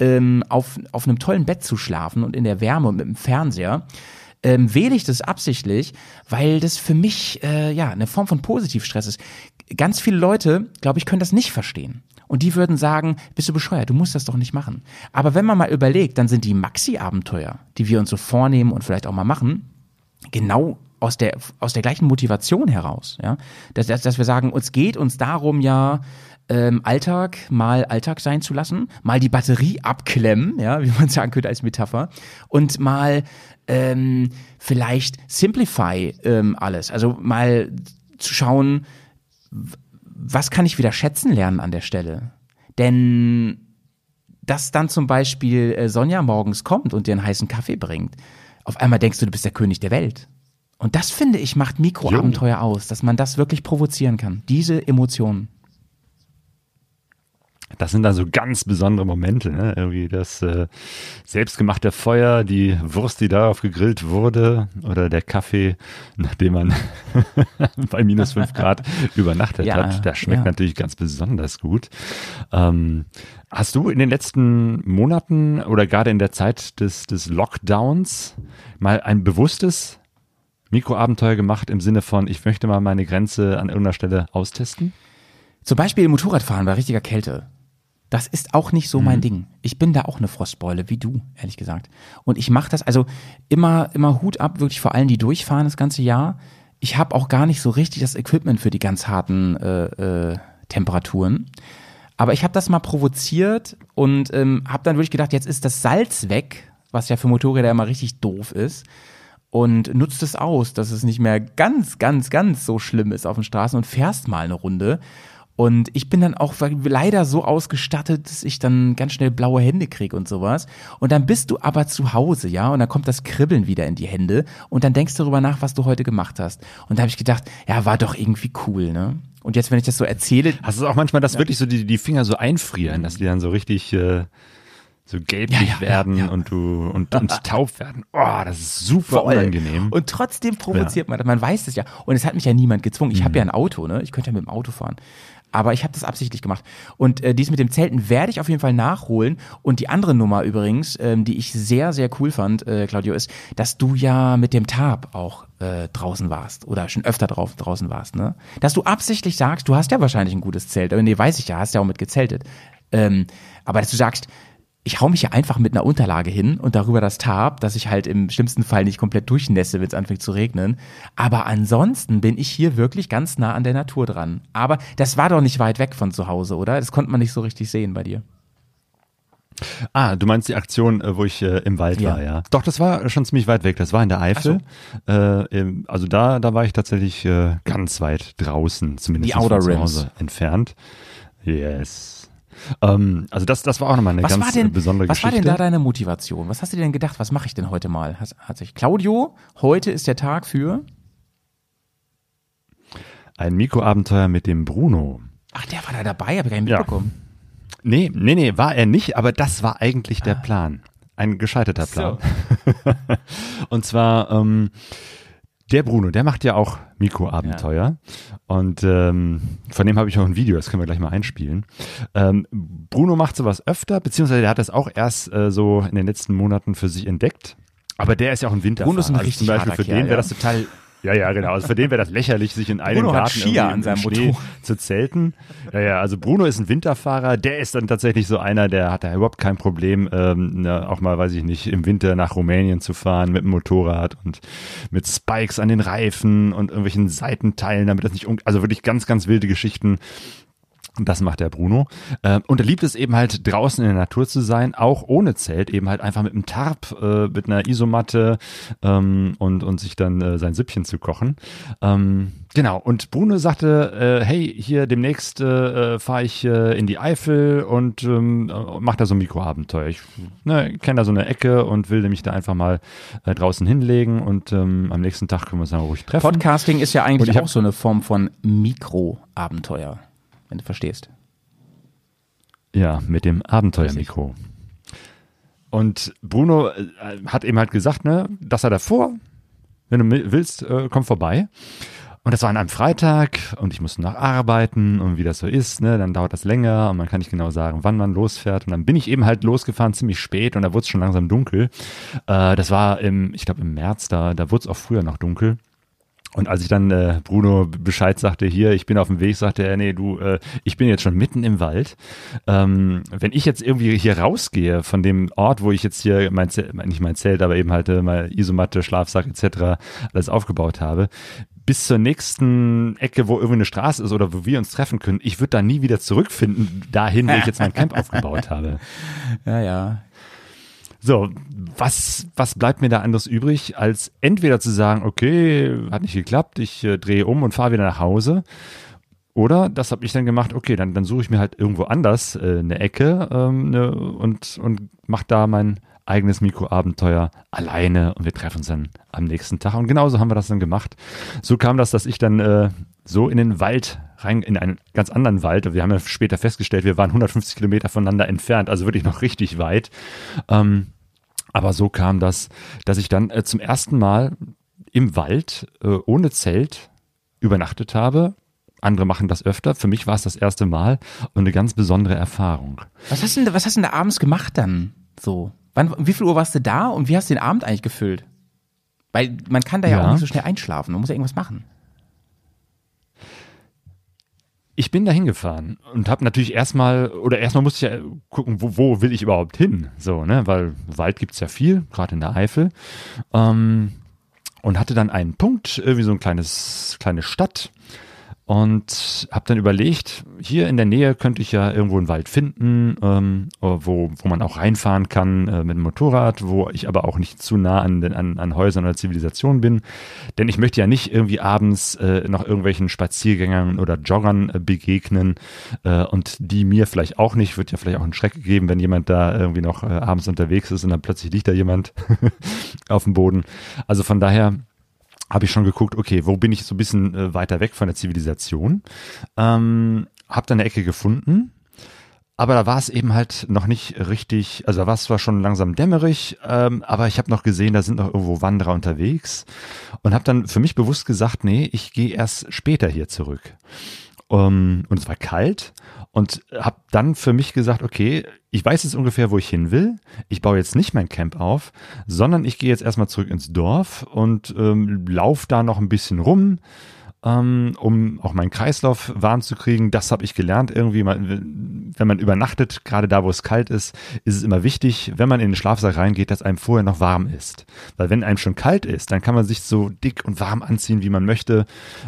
ähm, auf, auf einem tollen Bett zu schlafen und in der Wärme und mit dem Fernseher, ähm, wähle ich das absichtlich, weil das für mich äh, ja eine Form von Positivstress ist. Ganz viele Leute, glaube ich, können das nicht verstehen. Und die würden sagen, bist du bescheuert, du musst das doch nicht machen. Aber wenn man mal überlegt, dann sind die Maxi-Abenteuer, die wir uns so vornehmen und vielleicht auch mal machen, genau aus der, aus der gleichen Motivation heraus. Ja? Dass, dass, dass wir sagen, uns geht uns darum ja, ähm, Alltag mal Alltag sein zu lassen, mal die Batterie abklemmen, ja, wie man sagen könnte als Metapher, und mal ähm, vielleicht simplify ähm, alles. Also mal zu schauen, was kann ich wieder schätzen lernen an der Stelle? Denn dass dann zum Beispiel äh, Sonja morgens kommt und dir einen heißen Kaffee bringt, auf einmal denkst du, du bist der König der Welt. Und das finde ich macht Mikroabenteuer aus, dass man das wirklich provozieren kann. Diese Emotionen. Das sind dann so ganz besondere Momente, ne? Irgendwie das äh, selbstgemachte Feuer, die Wurst, die darauf gegrillt wurde, oder der Kaffee, nachdem man bei minus fünf Grad übernachtet Ja, hat. Das schmeckt ja. natürlich ganz besonders gut. Ähm, hast du in den letzten Monaten oder gerade in der Zeit des, des Lockdowns mal ein bewusstes Mikroabenteuer gemacht im Sinne von, ich möchte mal meine Grenze an irgendeiner Stelle austesten? Zum Beispiel Motorradfahren bei richtiger Kälte. Das ist auch nicht so mein Ding. Ich bin da auch eine Frostbeule, wie du, ehrlich gesagt. Und ich mache das, also immer, immer Hut ab, wirklich vor allen, die durchfahren das ganze Jahr. Ich habe auch gar nicht so richtig das Equipment für die ganz harten äh, äh, Temperaturen. Aber ich habe das mal provoziert und ähm, habe dann wirklich gedacht, jetzt ist das Salz weg, was ja für Motorräder immer richtig doof ist. Und nutzt es aus, dass es nicht mehr ganz, ganz, ganz so schlimm ist auf den Straßen und fährst mal eine Runde. Und ich bin dann auch leider so ausgestattet, dass ich dann ganz schnell blaue Hände kriege und sowas. Und dann bist du aber zu Hause, ja, und dann kommt das Kribbeln wieder in die Hände und dann denkst du darüber nach, was du heute gemacht hast. Und da habe ich gedacht, ja, war doch irgendwie cool, ne? Und jetzt, wenn ich das so erzähle, Hast du auch manchmal, dass wirklich so die, die Finger so einfrieren, dass die dann so richtig äh, so gelblich Ja, ja, werden ja, ja. und du und, und taub werden? Oh, das ist super unangenehm. Und trotzdem provoziert man das. Man weiß es ja. Und es hat mich ja niemand gezwungen. Ich habe ja ein Auto, ne? Ich könnte ja mit dem Auto fahren. Aber ich habe das absichtlich gemacht. Und äh, dies mit dem Zelten werde ich auf jeden Fall nachholen. Und die andere Nummer übrigens, ähm, die ich sehr, sehr cool fand, äh, Claudio, ist, dass du ja mit dem Tab auch äh, draußen warst oder schon öfter drauf, draußen warst. Ne? Dass du absichtlich sagst, du hast ja wahrscheinlich ein gutes Zelt. Äh, Nee, weiß ich ja, hast ja auch mit gezeltet. Ähm, aber dass du sagst, ich hau mich ja einfach mit einer Unterlage hin und darüber das Tarp, dass ich halt im schlimmsten Fall nicht komplett durchnässe, wenn es anfängt zu regnen. Aber ansonsten bin ich hier wirklich ganz nah an der Natur dran. Aber das war doch nicht weit weg von zu Hause, oder? Das konnte man nicht so richtig sehen bei dir. Ah, du meinst die Aktion, äh, wo ich äh, im Wald Ja. war, ja. Doch, das war schon ziemlich weit weg. Das war in der Eifel. Äh, im- also da, da war ich tatsächlich äh, ganz weit draußen, zumindest Die Outer von zu. Hause entfernt. Yes. Ähm, also das, das war auch nochmal eine Was ganz war denn, besondere was war Geschichte. denn da deine Motivation? Was hast du dir denn gedacht? Was mache ich denn heute mal? Hat, hat sich Claudio, heute ist der Tag für. Ein Mikroabenteuer mit dem Bruno. Ach, der war da dabei, habe ich gar nicht Ja. mitbekommen. Nee, nee, nee, war er nicht, aber das war eigentlich der Plan. Ein gescheiterter Plan. Und zwar, ähm, der Bruno, der macht ja auch Mikroabenteuer. Und ähm, von dem habe ich auch ein Video, das können wir gleich mal einspielen. Ähm, Bruno macht sowas öfter, beziehungsweise der hat das auch erst äh, so in den letzten Monaten für sich entdeckt. Aber der ist ja auch ein Winterfahrer. Bruno ist ein also richtig zum Beispiel für den Kerl, wäre ja. das total ja, ja, genau. Also für den wäre das lächerlich, sich in einem Bruno Garten Skier an seinem Schnee Motorrad. zu zelten. Ja, ja, also Bruno ist ein Winterfahrer, der ist dann tatsächlich so einer, der hat da überhaupt kein Problem, ähm, ne, auch mal, weiß ich nicht, im Winter nach Rumänien zu fahren mit dem Motorrad und mit Spikes an den Reifen und irgendwelchen Seitenteilen, damit das nicht, un also wirklich ganz, ganz wilde Geschichten. Das macht der Bruno. Ähm, und er liebt es eben halt draußen in der Natur zu sein, auch ohne Zelt, eben halt einfach mit einem Tarp, äh, mit einer Isomatte ähm, und, und sich dann äh, sein Süppchen zu kochen. Ähm, genau, und Bruno sagte, äh, hey, hier demnächst fahre ich in die Eifel und ähm, äh, mach da so ein Mikroabenteuer. Ich ne, kenne da so eine Ecke und will mich da einfach mal draußen hinlegen und am nächsten Tag können wir uns dann ruhig treffen. Podcasting ist ja eigentlich auch so eine Form von Mikroabenteuer, wenn du verstehst. Ja, mit dem Abenteuermikro. Und Bruno äh, hat eben halt gesagt, ne, dass er davor, wenn du willst, äh, komm vorbei. Und das war an einem Freitag und ich musste noch arbeiten und wie das so ist, ne, dann dauert das länger und man kann nicht genau sagen, wann man losfährt. Und dann bin ich eben halt losgefahren, ziemlich spät und da wurde es schon langsam dunkel. Äh, das war im, ich glaube im März, da, da wurde es auch früher noch dunkel. Und als ich dann äh, Bruno Bescheid sagte, hier, ich bin auf dem Weg, sagte er, nee, du, äh, ich bin jetzt schon mitten im Wald. Ähm, wenn ich jetzt irgendwie hier rausgehe von dem Ort, wo ich jetzt hier mein Zelt, nicht mein Zelt, aber eben halt äh, meine Isomatte, Schlafsack etc. alles aufgebaut habe, bis zur nächsten Ecke, wo irgendwie eine Straße ist oder wo wir uns treffen können, ich würde da nie wieder zurückfinden, dahin, wo ich jetzt mein Camp aufgebaut habe. Ja, ja. So, was, was bleibt mir da anderes übrig, als entweder zu sagen, okay, hat nicht geklappt, ich äh, drehe um und fahre wieder nach Hause. Oder, das habe ich dann gemacht, okay, dann, dann suche ich mir halt irgendwo anders äh, eine Ecke ähm, ne, und, und mache da mein eigenes Mikroabenteuer alleine und wir treffen uns dann am nächsten Tag. Und genauso haben wir das dann gemacht. So kam das, dass ich dann äh, so in den Wald rein, in einen ganz anderen Wald. Wir haben ja später festgestellt, wir waren 150 Kilometer voneinander entfernt, also wirklich noch richtig weit. Ähm, aber so kam das, dass ich dann äh, zum ersten Mal im Wald äh, ohne Zelt übernachtet habe. Andere machen das öfter. Für mich war es das erste Mal und eine ganz besondere Erfahrung. Was hast du denn, was hast du denn da abends gemacht dann? So. Wann, wie viel Uhr warst du da und wie hast du den Abend eigentlich gefüllt? Weil man kann da ja, Ja. auch nicht so schnell einschlafen. Man muss ja irgendwas machen. Ich bin da hingefahren und habe natürlich erstmal, oder erstmal musste ich ja gucken, wo, wo will ich überhaupt hin? So, ne, weil Wald gibt's ja viel, gerade in der Eifel. Ähm, und hatte dann einen Punkt, irgendwie so ein kleines, kleine Stadt. Und habe dann überlegt, hier in der Nähe könnte ich ja irgendwo einen Wald finden, ähm, wo, wo man auch reinfahren kann äh, mit dem Motorrad, wo ich aber auch nicht zu nah an, den, an, an Häusern oder Zivilisation bin. Denn ich möchte ja nicht irgendwie abends äh, noch irgendwelchen Spaziergängern oder Joggern äh, begegnen äh, und die mir vielleicht auch nicht. Wird ja vielleicht auch einen Schreck geben, wenn jemand da irgendwie noch äh, abends unterwegs ist und dann plötzlich liegt da jemand auf dem Boden. Also von daher habe ich schon geguckt, okay, wo bin ich so ein bisschen äh, weiter weg von der Zivilisation? Ähm, hab dann eine Ecke gefunden, aber da war es eben halt noch nicht richtig, also da war es zwar schon langsam dämmerig, ähm, aber ich habe noch gesehen, da sind noch irgendwo Wanderer unterwegs und habe dann für mich bewusst gesagt, nee, ich gehe erst später hier zurück. Um, und es war kalt und habe dann für mich gesagt, okay, ich weiß jetzt ungefähr, wo ich hin will. Ich baue jetzt nicht mein Camp auf, sondern ich gehe jetzt erstmal zurück ins Dorf und ähm, lauf da noch ein bisschen rum, ähm, um auch meinen Kreislauf warm zu kriegen. Das habe ich gelernt irgendwie. Man, wenn man übernachtet, gerade da, wo es kalt ist, ist es immer wichtig, wenn man in den Schlafsack reingeht, dass einem vorher noch warm ist. Weil wenn einem schon kalt ist, dann kann man sich so dick und warm anziehen, wie man möchte.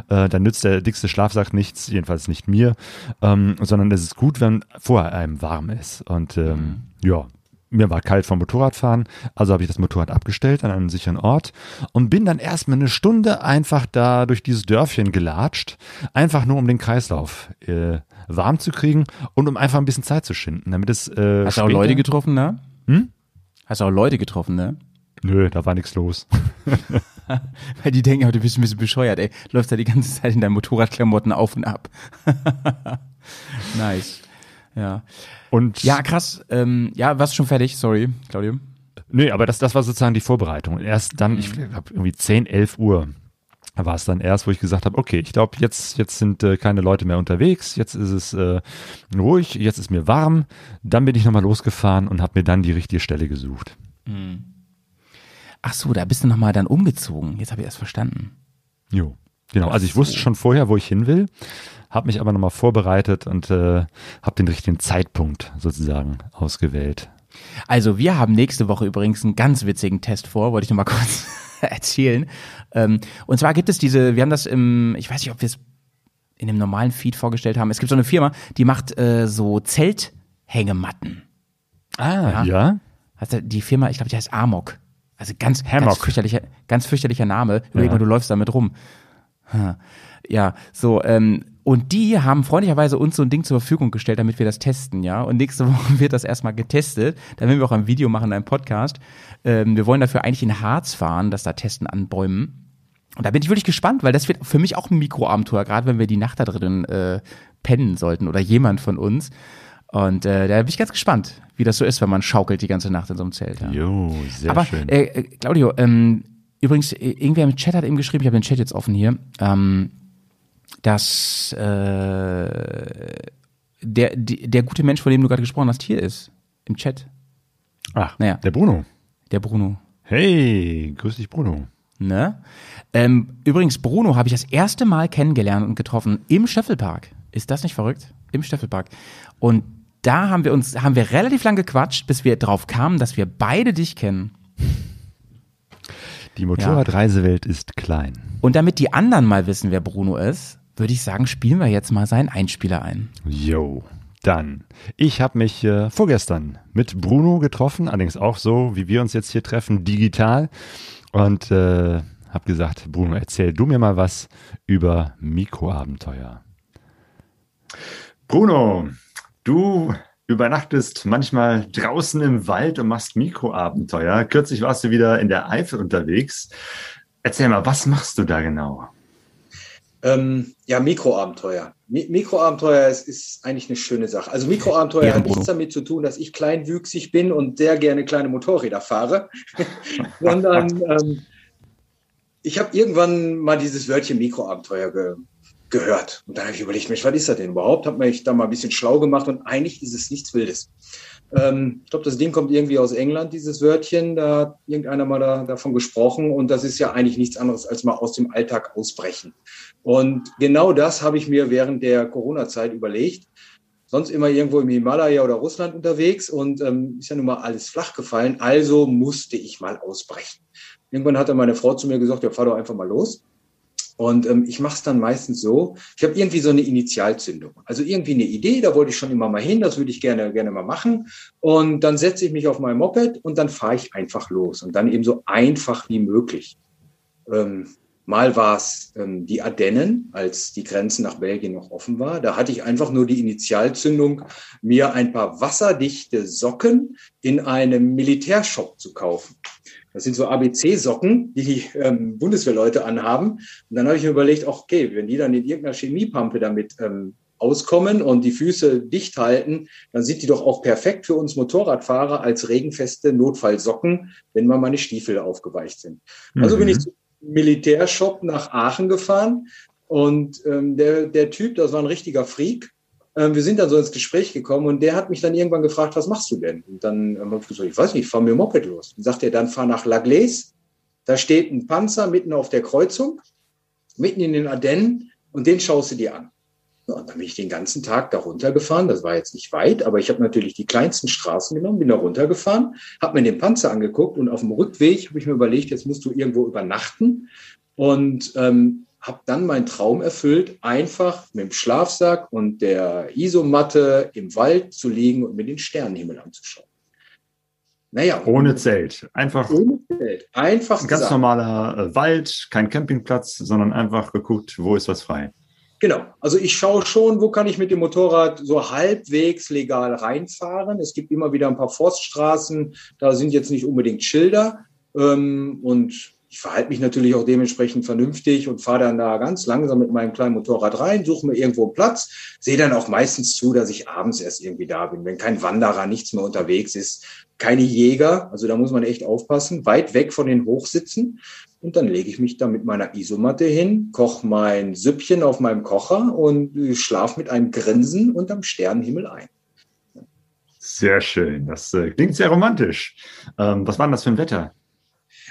Äh, dann nützt der dickste Schlafsack nichts, jedenfalls nicht mir, ähm, sondern es ist gut, wenn vorher einem warm ist. Und ähm, ja, mir war kalt vom Motorradfahren, also habe ich das Motorrad abgestellt an einem sicheren Ort und bin dann erstmal eine Stunde einfach da durch dieses Dörfchen gelatscht, einfach nur um den Kreislauf äh, warm zu kriegen und um einfach ein bisschen Zeit zu schinden, damit es äh, Hast du auch Leute getroffen, ne? Hm? Hast du auch Leute getroffen, ne? Nö, da war nichts los. Weil die denken, oh, du bist ein bisschen bescheuert, ey. Läufst da die ganze Zeit in deinen Motorradklamotten auf und ab. nice. Ja. Und Ja, krass. Ähm, ja, warst du schon fertig? Sorry, Claudio. Nee, aber das, das war sozusagen die Vorbereitung. Erst dann, ich glaube irgendwie 10, 11 Uhr war es dann erst, wo ich gesagt habe, okay, ich glaube, jetzt, jetzt sind äh, keine Leute mehr unterwegs, jetzt ist es äh, ruhig, jetzt ist mir warm. Dann bin ich nochmal losgefahren und habe mir dann die richtige Stelle gesucht. Ach so, da bist du nochmal dann umgezogen. Jetzt habe ich erst verstanden. Jo. Genau, also ich wusste schon vorher, wo ich hin will, habe mich aber nochmal vorbereitet und äh, habe den richtigen Zeitpunkt sozusagen ausgewählt. Also, wir haben nächste Woche übrigens einen ganz witzigen Test vor, wollte ich noch mal kurz erzählen. Ähm, und zwar gibt es diese, wir haben das im, ich weiß nicht, ob wir es in dem normalen Feed vorgestellt haben. Es gibt so eine Firma, die macht äh, so Zelthängematten. Ah, ja? Also die Firma, ich glaube, die heißt Amok. Also ganz, ganz fürchterlicher, ganz fürchterlicher Name. Überleg Ja. mal, du läufst damit rum. Ja, so, ähm, und die haben freundlicherweise uns so ein Ding zur Verfügung gestellt, damit wir das testen, ja. Und nächste Woche wird das erstmal getestet. Dann werden wir auch ein Video machen, einen Podcast. Ähm, wir wollen dafür eigentlich in Harz fahren, das da testen an Bäumen. Und da bin ich wirklich gespannt, weil das wird für mich auch ein Mikroabenteuer, gerade wenn wir die Nacht da drin äh, pennen sollten oder jemand von uns. Und äh, da bin ich ganz gespannt, wie das so ist, wenn man schaukelt die ganze Nacht in so einem Zelt. Ja. Jo, sehr Aber schön. äh, äh, Claudio, ähm, übrigens, irgendwer im Chat hat eben geschrieben, ich habe den Chat jetzt offen hier. Ähm, dass äh, der, die, der gute Mensch, von dem du gerade gesprochen hast, hier ist. Im Chat. Ach, Naja. der Bruno. Der Bruno. Hey, grüß dich, Bruno. Ne? Ähm, übrigens, Bruno habe ich das erste Mal kennengelernt und getroffen im Stöffelpark. Ist das nicht verrückt? Im Stöffelpark. Und da haben wir uns, haben wir relativ lang gequatscht, bis wir drauf kamen, dass wir beide dich kennen. Die Motorradreisewelt ist klein. Und damit die anderen mal wissen, wer Bruno ist, würde ich sagen, spielen wir jetzt mal seinen Einspieler ein. Jo, dann. Ich habe mich äh, vorgestern mit Bruno getroffen, allerdings auch so, wie wir uns jetzt hier treffen, digital. Und äh, habe gesagt, Bruno, erzähl du mir mal was über Mikroabenteuer. Bruno, du übernachtest manchmal draußen im Wald und machst Mikroabenteuer. Kürzlich warst du wieder in der Eifel unterwegs. Erzähl mal, was machst du da genau? Ähm, ja, Mikroabenteuer. Mi Mikroabenteuer ist, ist eigentlich eine schöne Sache. Also Mikroabenteuer Ja, hat nichts damit zu tun, dass ich kleinwüchsig bin und sehr gerne kleine Motorräder fahre, sondern ähm, ich habe irgendwann mal dieses Wörtchen Mikroabenteuer ge gehört. Und dann habe ich überlegt, Mensch, was ist das denn überhaupt? Habe mich da mal ein bisschen schlau gemacht und eigentlich ist es nichts Wildes. Ähm, ich glaube, das Ding kommt irgendwie aus England, dieses Wörtchen. Da hat irgendeiner mal da, davon gesprochen. Und das ist ja eigentlich nichts anderes als mal aus dem Alltag ausbrechen. Und genau das habe ich mir während der Corona-Zeit überlegt. Sonst immer irgendwo im Himalaya oder Russland unterwegs und ähm, ist ja nun mal alles flach gefallen. Also musste ich mal ausbrechen. Irgendwann hatte meine Frau zu mir gesagt, ja, fahr doch einfach mal los. Und ähm, ich mache es dann meistens so, ich habe irgendwie so eine Initialzündung. Also irgendwie eine Idee, da wollte ich schon immer mal hin, das würde ich gerne, gerne mal machen. Und dann setze ich mich auf mein Moped und dann fahre ich einfach los. Und dann eben so einfach wie möglich. Ähm, mal war es ähm, die Ardennen, als die Grenze nach Belgien noch offen war. Da hatte ich einfach nur die Initialzündung, mir ein paar wasserdichte Socken in einem Militärshop zu kaufen. Das sind so ABC-Socken, die die ähm, Bundeswehrleute anhaben. Und dann habe ich mir überlegt, okay, wenn die dann in irgendeiner Chemiepampe damit ähm, auskommen und die Füße dicht halten, dann sind die doch auch perfekt für uns Motorradfahrer als regenfeste Notfallsocken, wenn mal meine Stiefel aufgeweicht sind. Also bin ich zum Militärshop nach Aachen gefahren und ähm, der, der Typ, das war ein richtiger Freak. Ähm, wir sind dann so ins Gespräch gekommen und der hat mich dann irgendwann gefragt, was machst du denn? Und dann habe ich gesagt, ich weiß nicht, ich fahre dem Moped los. Und sagt er, dann fahr nach La Glaise. Da steht ein Panzer mitten auf der Kreuzung, mitten in den Ardennen und den schaust du dir an. Ja, und dann bin ich den ganzen Tag da runtergefahren. Das war jetzt nicht weit, aber ich habe natürlich die kleinsten Straßen genommen, bin da runtergefahren, habe mir den Panzer angeguckt und auf dem Rückweg habe ich mir überlegt, jetzt musst du irgendwo übernachten und ähm, habe dann meinen Traum erfüllt, einfach mit dem Schlafsack und der Isomatte im Wald zu liegen und mir den Sternenhimmel anzuschauen. Naja, Ohne Zelt. Einfach ohne Zelt. Einfach ein ganz gesagt. normaler äh, Wald, kein Campingplatz, sondern einfach geguckt, wo ist was frei. Genau. Also ich schaue schon, wo kann ich mit dem Motorrad so halbwegs legal reinfahren. Es gibt immer wieder ein paar Forststraßen, da sind jetzt nicht unbedingt Schilder. Ähm, und ich verhalte mich natürlich auch dementsprechend vernünftig und fahre dann da ganz langsam mit meinem kleinen Motorrad rein, suche mir irgendwo einen Platz, sehe dann auch meistens zu, dass ich abends erst irgendwie da bin, wenn kein Wanderer, nichts mehr unterwegs ist, keine Jäger, also da muss man echt aufpassen, weit weg von den Hochsitzen. Und dann lege ich mich da mit meiner Isomatte hin, koche mein Süppchen auf meinem Kocher und schlafe mit einem Grinsen unterm Sternenhimmel ein. Sehr schön. Das äh, klingt sehr romantisch. Ähm, was war denn das für ein Wetter?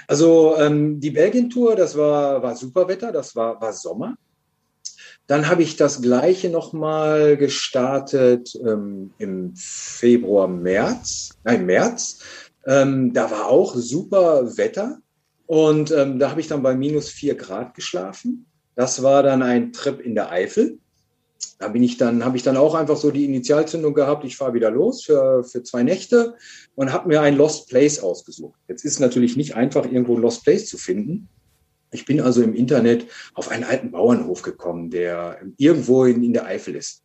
Also ähm, die Belgien-Tour, das war, war super Wetter, das war, war Sommer. Dann habe ich das gleiche nochmal gestartet ähm, im Februar, März, nein, März. Ähm, da war auch super Wetter und ähm, da habe ich dann bei minus vier Grad geschlafen. Das war dann ein Trip in der Eifel. Da bin ich dann, habe ich dann auch einfach so die Initialzündung gehabt. Ich fahre wieder los für, für zwei Nächte und habe mir ein Lost Place ausgesucht. Jetzt ist natürlich nicht einfach, irgendwo ein Lost Place zu finden. Ich bin also im Internet auf einen alten Bauernhof gekommen, der irgendwo in, in der Eifel ist.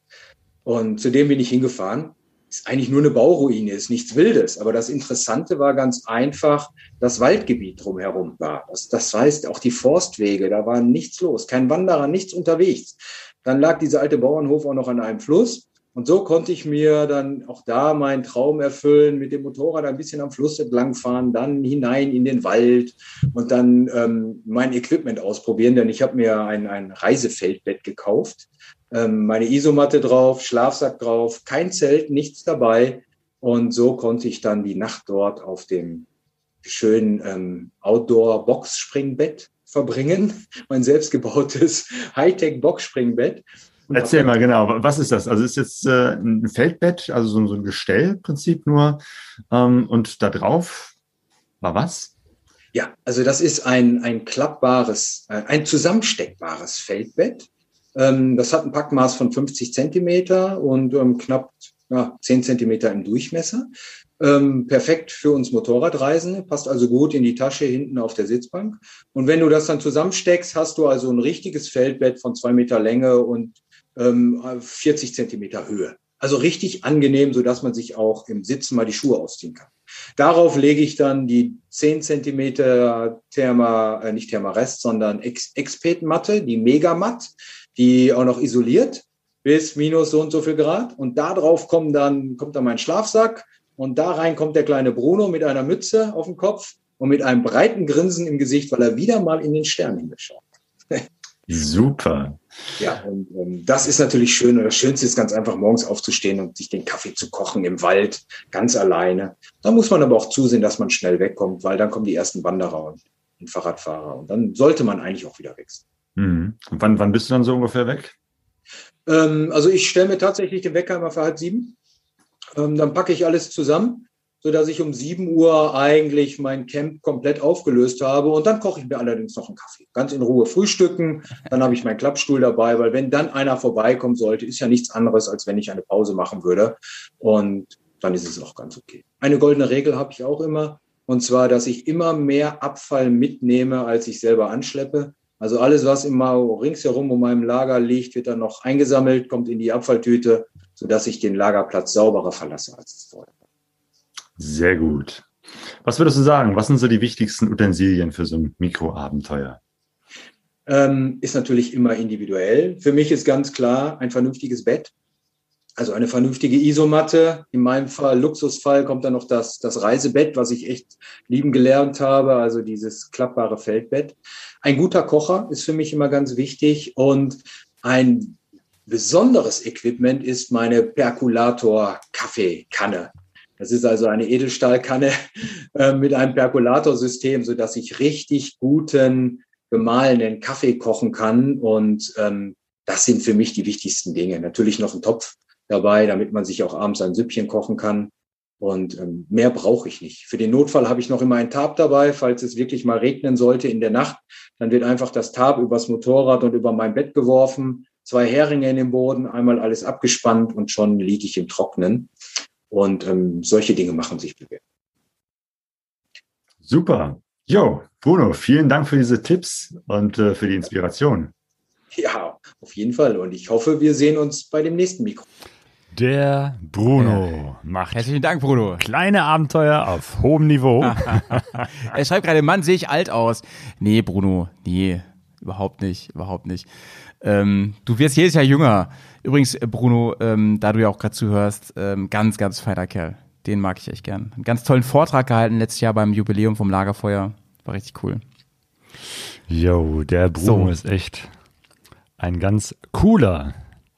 Und zu dem bin ich hingefahren. Ist eigentlich nur eine Bauruine, ist nichts Wildes. Aber das Interessante war ganz einfach, das Waldgebiet drumherum war. Das, das heißt, auch die Forstwege, da war nichts los. Kein Wanderer, nichts unterwegs. Dann lag dieser alte Bauernhof auch noch an einem Fluss. Und so konnte ich mir dann auch da meinen Traum erfüllen, mit dem Motorrad ein bisschen am Fluss entlangfahren, dann hinein in den Wald und dann ähm, mein Equipment ausprobieren, denn ich habe mir ein, ein Reisefeldbett gekauft, ähm, meine Isomatte drauf, Schlafsack drauf, kein Zelt, nichts dabei. Und so konnte ich dann die Nacht dort auf dem schönen ähm, Outdoor-Boxspringbett verbringen, mein selbstgebautes Hightech-Boxspringbett. Erzähl mal genau, was ist das? Also ist jetzt äh, ein Feldbett, also so, so ein Gestellprinzip nur. Ähm, und da drauf war was? Ja, also das ist ein, ein klappbares, äh, ein zusammensteckbares Feldbett. Ähm, das hat ein Packmaß von 50 Zentimeter und ähm, knapp ja, 10 Zentimeter im Durchmesser. Ähm, perfekt für uns Motorradreisende, passt also gut in die Tasche hinten auf der Sitzbank. Und wenn du das dann zusammensteckst, hast du also ein richtiges Feldbett von zwei Meter Länge und ähm, 40 Zentimeter Höhe. Also richtig angenehm, so dass man sich auch im Sitzen mal die Schuhe ausziehen kann. Darauf lege ich dann die 10 Zentimeter Therma, äh, nicht Thermarest, sondern Ex Expet-Matte, die Megamatt, die auch noch isoliert bis minus so und so viel Grad. Und da drauf kommt dann, kommt dann mein Schlafsack. Und da rein kommt der kleine Bruno mit einer Mütze auf dem Kopf und mit einem breiten Grinsen im Gesicht, weil er wieder mal in den Sternenhimmel schaut. Super. Ja, und ähm, das ist natürlich schön. Und das Schönste ist ganz einfach, morgens aufzustehen und sich den Kaffee zu kochen im Wald, ganz alleine. Da muss man aber auch zusehen, dass man schnell wegkommt, weil dann kommen die ersten Wanderer und, und Fahrradfahrer. Und dann sollte man eigentlich auch wieder wechseln. Mhm. Und wann, wann bist du dann so ungefähr weg? Ähm, also ich stelle mir tatsächlich den Wecker immer für halb sieben. Ähm, dann packe ich alles zusammen so dass ich um 7 Uhr eigentlich mein Camp komplett aufgelöst habe. Und dann koche ich mir allerdings noch einen Kaffee. Ganz in Ruhe frühstücken. Dann habe ich meinen Klappstuhl dabei, weil wenn dann einer vorbeikommen sollte, ist ja nichts anderes, als wenn ich eine Pause machen würde. Und dann ist es auch ganz okay. Eine goldene Regel habe ich auch immer. Und zwar, dass ich immer mehr Abfall mitnehme, als ich selber anschleppe. Also alles, was immer ringsherum um meinem Lager liegt, wird dann noch eingesammelt, kommt in die Abfalltüte, sodass ich den Lagerplatz sauberer verlasse als es vorher. Sehr gut. Was würdest du sagen? Was sind so die wichtigsten Utensilien für so ein Mikroabenteuer? Ähm, ist natürlich immer individuell. Für mich ist ganz klar ein vernünftiges Bett. Also eine vernünftige Isomatte. In meinem Fall, Luxusfall, kommt dann noch das, das Reisebett, was ich echt lieben gelernt habe. Also dieses klappbare Feldbett. Ein guter Kocher ist für mich immer ganz wichtig. Und ein besonderes Equipment ist meine Perkulator-Kaffeekanne. Das ist also eine Edelstahlkanne äh, mit einem Perkulatorsystem, so dass ich richtig guten gemahlenen Kaffee kochen kann. Und ähm, das sind für mich die wichtigsten Dinge. Natürlich noch ein Topf dabei, damit man sich auch abends ein Süppchen kochen kann. Und ähm, mehr brauche ich nicht. Für den Notfall habe ich noch immer ein Tab dabei, falls es wirklich mal regnen sollte in der Nacht. Dann wird einfach das Tab übers Motorrad und über mein Bett geworfen, zwei Heringe in den Boden, einmal alles abgespannt und schon liege ich im Trocknen. Und ähm, solche Dinge machen sich bewährt. Super. Jo, Bruno, vielen Dank für diese Tipps und äh, für die Inspiration. Ja, auf jeden Fall. Und ich hoffe, wir sehen uns bei dem nächsten Mikro. Der Bruno äh, macht Herzlichen Dank, Bruno. kleine Abenteuer auf hohem Niveau. er schreibt gerade, Mann, sehe ich alt aus. Nee, Bruno, nee, überhaupt nicht, überhaupt nicht. Ähm, du wirst jedes Jahr jünger. Übrigens, äh, Bruno, ähm, da du ja auch gerade zuhörst, ähm, ganz, ganz feiner Kerl. Den mag ich echt gern. Einen ganz tollen Vortrag gehalten letztes Jahr beim Jubiläum vom Lagerfeuer. War richtig cool. Jo, der Bruno So. ist echt ein ganz cooler,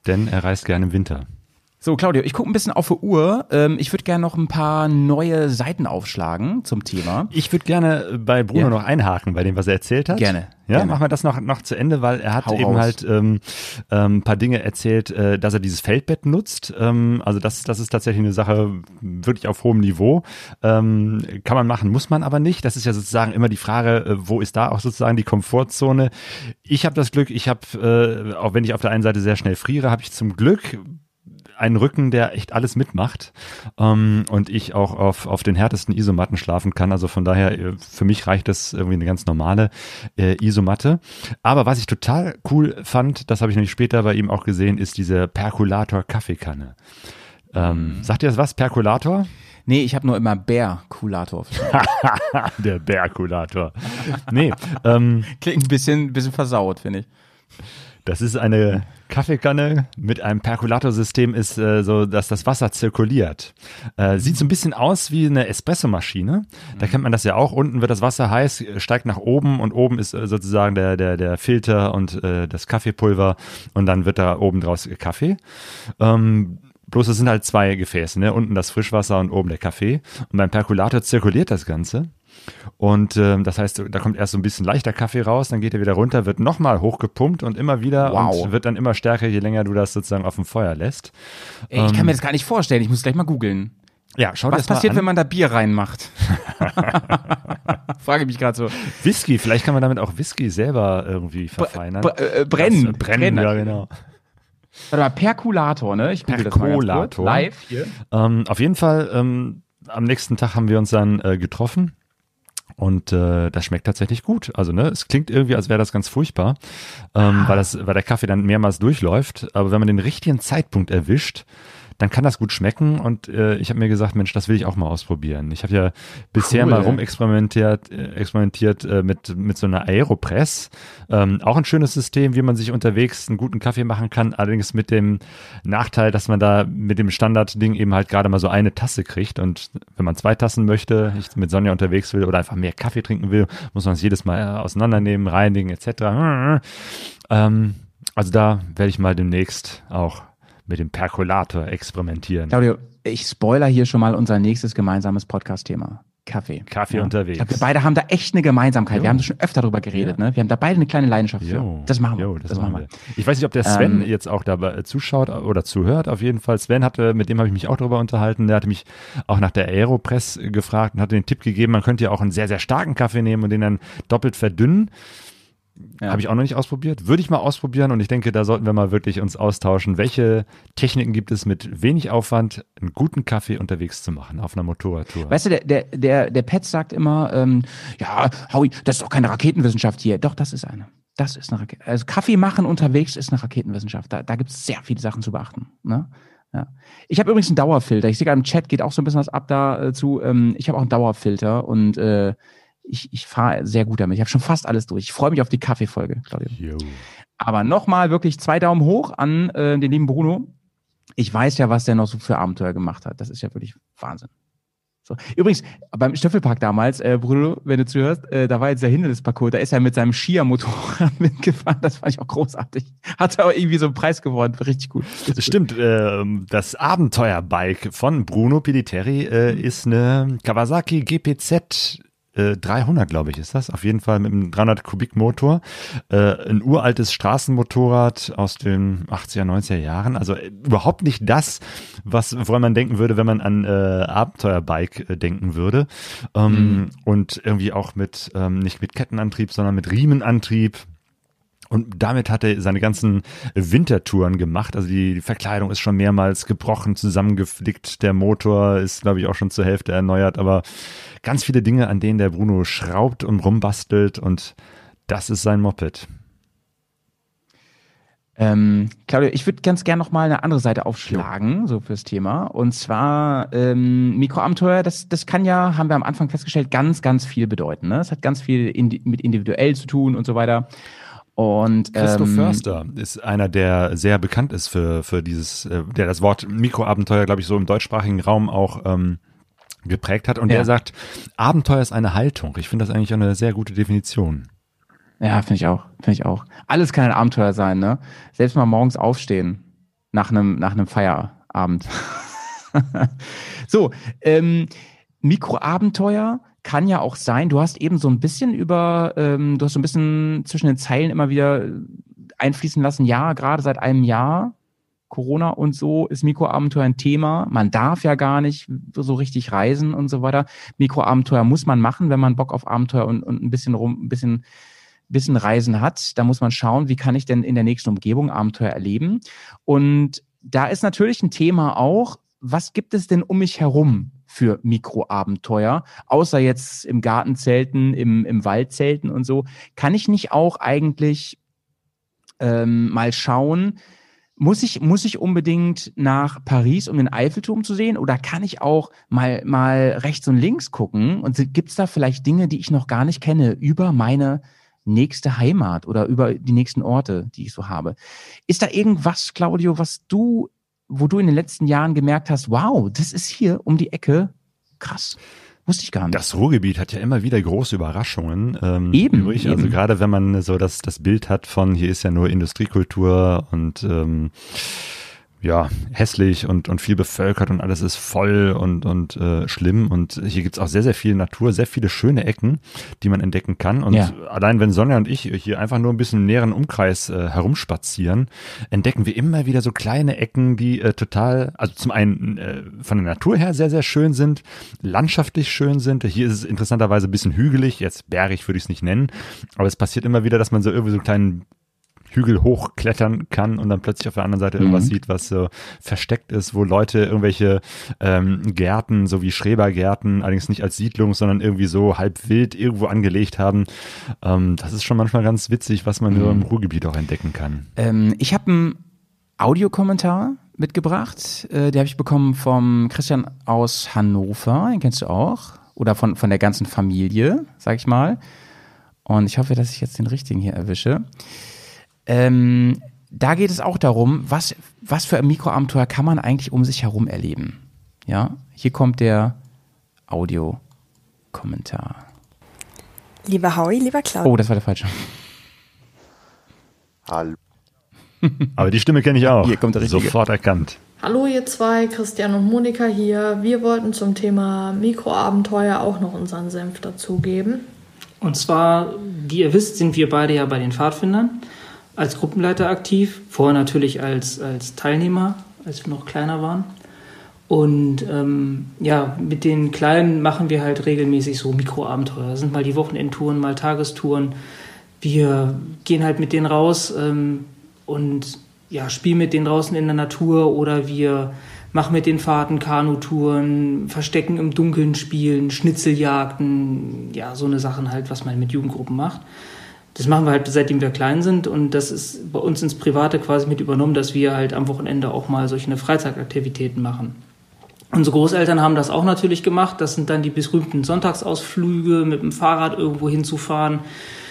denn er reist gerne im Winter. So, Claudio, ich gucke ein bisschen auf die Uhr. Ähm, ich würde gerne noch ein paar neue Seiten aufschlagen zum Thema. Ich würde gerne bei Bruno Ja. noch einhaken, bei dem, was er erzählt hat. Gerne, Ja, gerne. machen wir das noch, noch zu Ende, weil er hat Hau eben raus. halt ähm, ähm, ein paar Dinge erzählt, äh, dass er dieses Feldbett nutzt. Ähm, also das, das ist tatsächlich eine Sache wirklich auf hohem Niveau. Ähm, kann man machen, muss man aber nicht. Das ist ja sozusagen immer die Frage, äh, wo ist da auch sozusagen die Komfortzone. Ich habe das Glück, ich habe, äh, auch wenn ich auf der einen Seite sehr schnell friere, habe ich zum Glück einen Rücken, der echt alles mitmacht ähm, und ich auch auf, auf den härtesten Isomatten schlafen kann. Also von daher, äh, für mich reicht das irgendwie eine ganz normale äh, Isomatte. Aber was ich total cool fand, das habe ich nämlich später bei ihm auch gesehen, ist diese Perkulator-Kaffeekanne. Ähm, sagt ihr das was? Perkulator? Nee, ich habe nur immer Bär-Kulator. Der Perkulator. nee, ähm, Klingt ein bisschen, bisschen versaut, finde ich. Das ist eine Kaffeekanne mit einem Perkulatorsystem, ist äh, so, dass das Wasser zirkuliert. Äh, sieht so ein bisschen aus wie eine Espressomaschine. Da kennt man das ja auch. Unten wird das Wasser heiß, steigt nach oben und oben ist äh, sozusagen der, der, der Filter und äh, das Kaffeepulver und dann wird da oben draus Kaffee. Ähm, Bloß es sind halt zwei Gefäße, ne? Unten das Frischwasser und oben der Kaffee. Und beim Perkulator zirkuliert das Ganze. Und ähm, das heißt, da kommt erst so ein bisschen leichter Kaffee raus, dann geht er wieder runter, wird nochmal hochgepumpt und immer wieder Wow. und wird dann immer stärker, je länger du das sozusagen auf dem Feuer lässt. Ey, ich kann mir das gar nicht vorstellen. Ich muss gleich mal googeln. Ja, schau Was passiert, wenn man da Bier reinmacht? Frage ich mich gerade so. Whisky, vielleicht kann man damit auch Whisky selber irgendwie verfeinern. Br- äh, brennen. Das, äh, brennen, Brennen. ja genau. Warte mal, Perkulator, ne? Ich. Perkulator. Live hier. Ähm, auf jeden Fall, ähm, am nächsten Tag haben wir uns dann äh, getroffen. Und äh, das schmeckt tatsächlich gut. Also ne, es klingt irgendwie, als wäre das ganz furchtbar, ähm, weil das, weil der Kaffee dann mehrmals durchläuft. Aber wenn man den richtigen Zeitpunkt erwischt, dann kann das gut schmecken. Und äh, ich habe mir gesagt, Mensch, das will ich auch mal ausprobieren. Ich habe ja bisher Cool, mal rumexperimentiert, äh, experimentiert äh, mit mit so einer Aeropress. Ähm, auch ein schönes System, wie man sich unterwegs einen guten Kaffee machen kann. Allerdings mit dem Nachteil, dass man da mit dem Standardding eben halt gerade mal so eine Tasse kriegt. Und wenn man zwei Tassen möchte, ich mit Sonja unterwegs will oder einfach mehr Kaffee trinken will, muss man es jedes Mal äh, auseinandernehmen, reinigen etc. Ähm, also da werde ich mal demnächst auch mit dem Perkulator experimentieren. Claudio, ich spoiler hier schon mal unser nächstes gemeinsames Podcast-Thema. Kaffee. Kaffee unterwegs. Ich glaube, wir beide haben da echt eine Gemeinsamkeit. Jo. Wir haben schon öfter drüber geredet, ne? Wir haben da beide eine kleine Leidenschaft für. Jo. Das machen wir. Jo, das, machen wir. Ich weiß nicht, ob der Sven Ähm, jetzt auch dabei äh, zuschaut oder zuhört. Auf jeden Fall. Sven hatte, mit dem habe ich mich auch darüber unterhalten. Der hatte mich auch nach der Aeropress gefragt und hatte den Tipp gegeben, man könnte ja auch einen sehr, sehr starken Kaffee nehmen und den dann doppelt verdünnen. Ja. Habe ich auch noch nicht ausprobiert. Würde ich mal ausprobieren und ich denke, da sollten wir mal wirklich uns austauschen. Welche Techniken gibt es mit wenig Aufwand, einen guten Kaffee unterwegs zu machen auf einer Motorradtour? Weißt du, der, der, der, der Pet sagt immer, ähm, ja, Howie, das ist doch keine Raketenwissenschaft hier. Doch, das ist eine. Das ist eine Rakete. Also Kaffee machen unterwegs ist eine Raketenwissenschaft. Da, da gibt es sehr viele Sachen zu beachten. Ne? Ja. Ich habe übrigens einen Dauerfilter. Ich sehe gerade im Chat geht auch so ein bisschen was ab dazu. Ähm, ich habe auch einen Dauerfilter und äh, ich, ich fahre sehr gut damit. Ich habe schon fast alles durch. Ich freue mich auf die Kaffeefolge, Claudio. Jo. Aber nochmal wirklich zwei Daumen hoch an äh, den lieben Bruno. Ich weiß ja, was der noch so für Abenteuer gemacht hat. Das ist ja wirklich Wahnsinn. So. Übrigens, beim Stöffelpark damals, äh, Bruno, wenn du zuhörst, äh, da war jetzt der Hindernisparcours, da ist er mit seinem Skier-Motorrad mitgefahren. Das fand ich auch großartig. Hat aber irgendwie so einen Preis gewonnen. Richtig gut. Das stimmt. ähm, Das Abenteuerbike von Bruno Piliteri äh, ist eine Kawasaki GPZ äh, 300, glaube ich, ist das. Auf jeden Fall mit einem 300 Kubik Motor. Äh, ein uraltes Straßenmotorrad aus den 80er, 90er Jahren. Also äh, überhaupt nicht das, was, woran man denken würde, wenn man an äh, Abenteuerbike äh, denken würde. Ähm, Und irgendwie auch mit, ähm, nicht mit Kettenantrieb, sondern mit Riemenantrieb. Und damit hat er seine ganzen Wintertouren gemacht. Also die, die Verkleidung ist schon mehrmals gebrochen, zusammengeflickt. Der Motor ist, glaube ich, auch schon zur Hälfte erneuert. Aber ganz viele Dinge, an denen der Bruno schraubt und rumbastelt. Und das ist sein Moped. Ähm, Claudio, ich würde ganz gerne noch mal eine andere Seite aufschlagen, so fürs Thema. Und zwar ähm, Mikroabenteuer, das, das kann ja, haben wir am Anfang festgestellt, ganz, ganz viel bedeuten. Ne? Es hat ganz viel indi mit individuell zu tun und so weiter. Und Christoph ähm, Förster ist einer, der sehr bekannt ist für, für dieses, äh, der das Wort Mikroabenteuer, glaube ich, so im deutschsprachigen Raum auch ähm, geprägt hat. Und Ja. der sagt, Abenteuer ist eine Haltung. Ich finde das eigentlich eine sehr gute Definition. Ja, finde ich auch, finde ich auch. Alles kann ein Abenteuer sein, ne? Selbst mal morgens aufstehen nach einem nach einem Feierabend. so, ähm, Mikroabenteuer kann ja auch sein. Du hast eben so ein bisschen über, ähm, du hast so ein bisschen zwischen den Zeilen immer wieder einfließen lassen. Ja, gerade seit einem Jahr Corona und so ist Mikroabenteuer ein Thema. Man darf ja gar nicht so richtig reisen und so weiter. Mikroabenteuer muss man machen, wenn man Bock auf Abenteuer und, und ein bisschen rum, ein bisschen bisschen Reisen hat, da muss man schauen, wie kann ich denn in der nächsten Umgebung Abenteuer erleben. Und da ist natürlich ein Thema auch, was gibt es denn um mich herum für Mikroabenteuer, außer jetzt im Gartenzelten, im, im Waldzelten und so, kann ich nicht auch eigentlich ähm, mal schauen, muss ich, muss ich unbedingt nach Paris, um den Eiffelturm zu sehen? Oder kann ich auch mal, mal rechts und links gucken? Und gibt es da vielleicht Dinge, die ich noch gar nicht kenne, über meine nächste Heimat oder über die nächsten Orte, die ich so habe. Ist da irgendwas, Claudio, was du, wo du in den letzten Jahren gemerkt hast, wow, das ist hier um die Ecke krass. Wusste ich gar nicht. Das Ruhrgebiet hat ja immer wieder große Überraschungen. Ähm, Eben, übrig. Also eben. gerade wenn man so das, das Bild hat von, hier ist ja nur Industriekultur und ähm, ja, hässlich und, und viel bevölkert und alles ist voll und, und äh, schlimm. Und hier gibt's auch sehr, sehr viel Natur, sehr viele schöne Ecken, die man entdecken kann. Und Ja. allein wenn Sonja und ich hier einfach nur ein bisschen im näheren Umkreis äh, herumspazieren, entdecken wir immer wieder so kleine Ecken, die äh, total, also zum einen äh, von der Natur her sehr, sehr schön sind, landschaftlich schön sind. Hier ist es interessanterweise ein bisschen hügelig, jetzt bergig würde ich es nicht nennen, aber es passiert immer wieder, dass man so irgendwie so einen kleinen Hügel hochklettern kann und dann plötzlich auf der anderen Seite irgendwas Mhm. sieht, was so versteckt ist, wo Leute irgendwelche ähm, Gärten, so wie Schrebergärten, allerdings nicht als Siedlung, sondern irgendwie so halb wild irgendwo angelegt haben. Ähm, das ist schon manchmal ganz witzig, was man nur im Ruhrgebiet auch entdecken kann. Ähm, ich habe einen Audiokommentar mitgebracht. Äh, den habe ich bekommen vom Christian aus Hannover. Den kennst du auch. Oder von, von der ganzen Familie, sag ich mal. Und ich hoffe, dass ich jetzt den richtigen hier erwische. Ähm, da geht es auch darum, was, was für ein Mikroabenteuer kann man eigentlich um sich herum erleben. Ja, hier kommt der Audiokommentar. Lieber Howie, lieber Claudio. Oh, das war der falsche. Hallo. Aber die Stimme kenne ich auch. Hier kommt der richtige. Sofort erkannt. Hallo ihr zwei, Christian und Monika hier. Wir wollten zum Thema Mikroabenteuer auch noch unseren Senf dazugeben. Und zwar, wie ihr wisst, sind wir beide ja bei den Pfadfindern als Gruppenleiter aktiv. Vorher natürlich als, als Teilnehmer, als wir noch kleiner waren. Und ähm, ja, mit den Kleinen machen wir halt regelmäßig so Mikroabenteuer. Das sind mal die Wochenendtouren, mal Tagestouren. Wir gehen halt mit denen raus ähm, und ja, spielen mit denen draußen in der Natur oder wir machen mit den Fahrten Kanutouren, Verstecken im Dunkeln spielen, Schnitzeljagden, ja, so eine Sachen halt, was man mit Jugendgruppen macht. Das machen wir halt seitdem wir klein sind und das ist bei uns ins Private quasi mit übernommen, dass wir halt am Wochenende auch mal solche Freizeitaktivitäten machen. Unsere Großeltern haben das auch natürlich gemacht. Das sind dann die berühmten Sonntagsausflüge, mit dem Fahrrad irgendwo hinzufahren,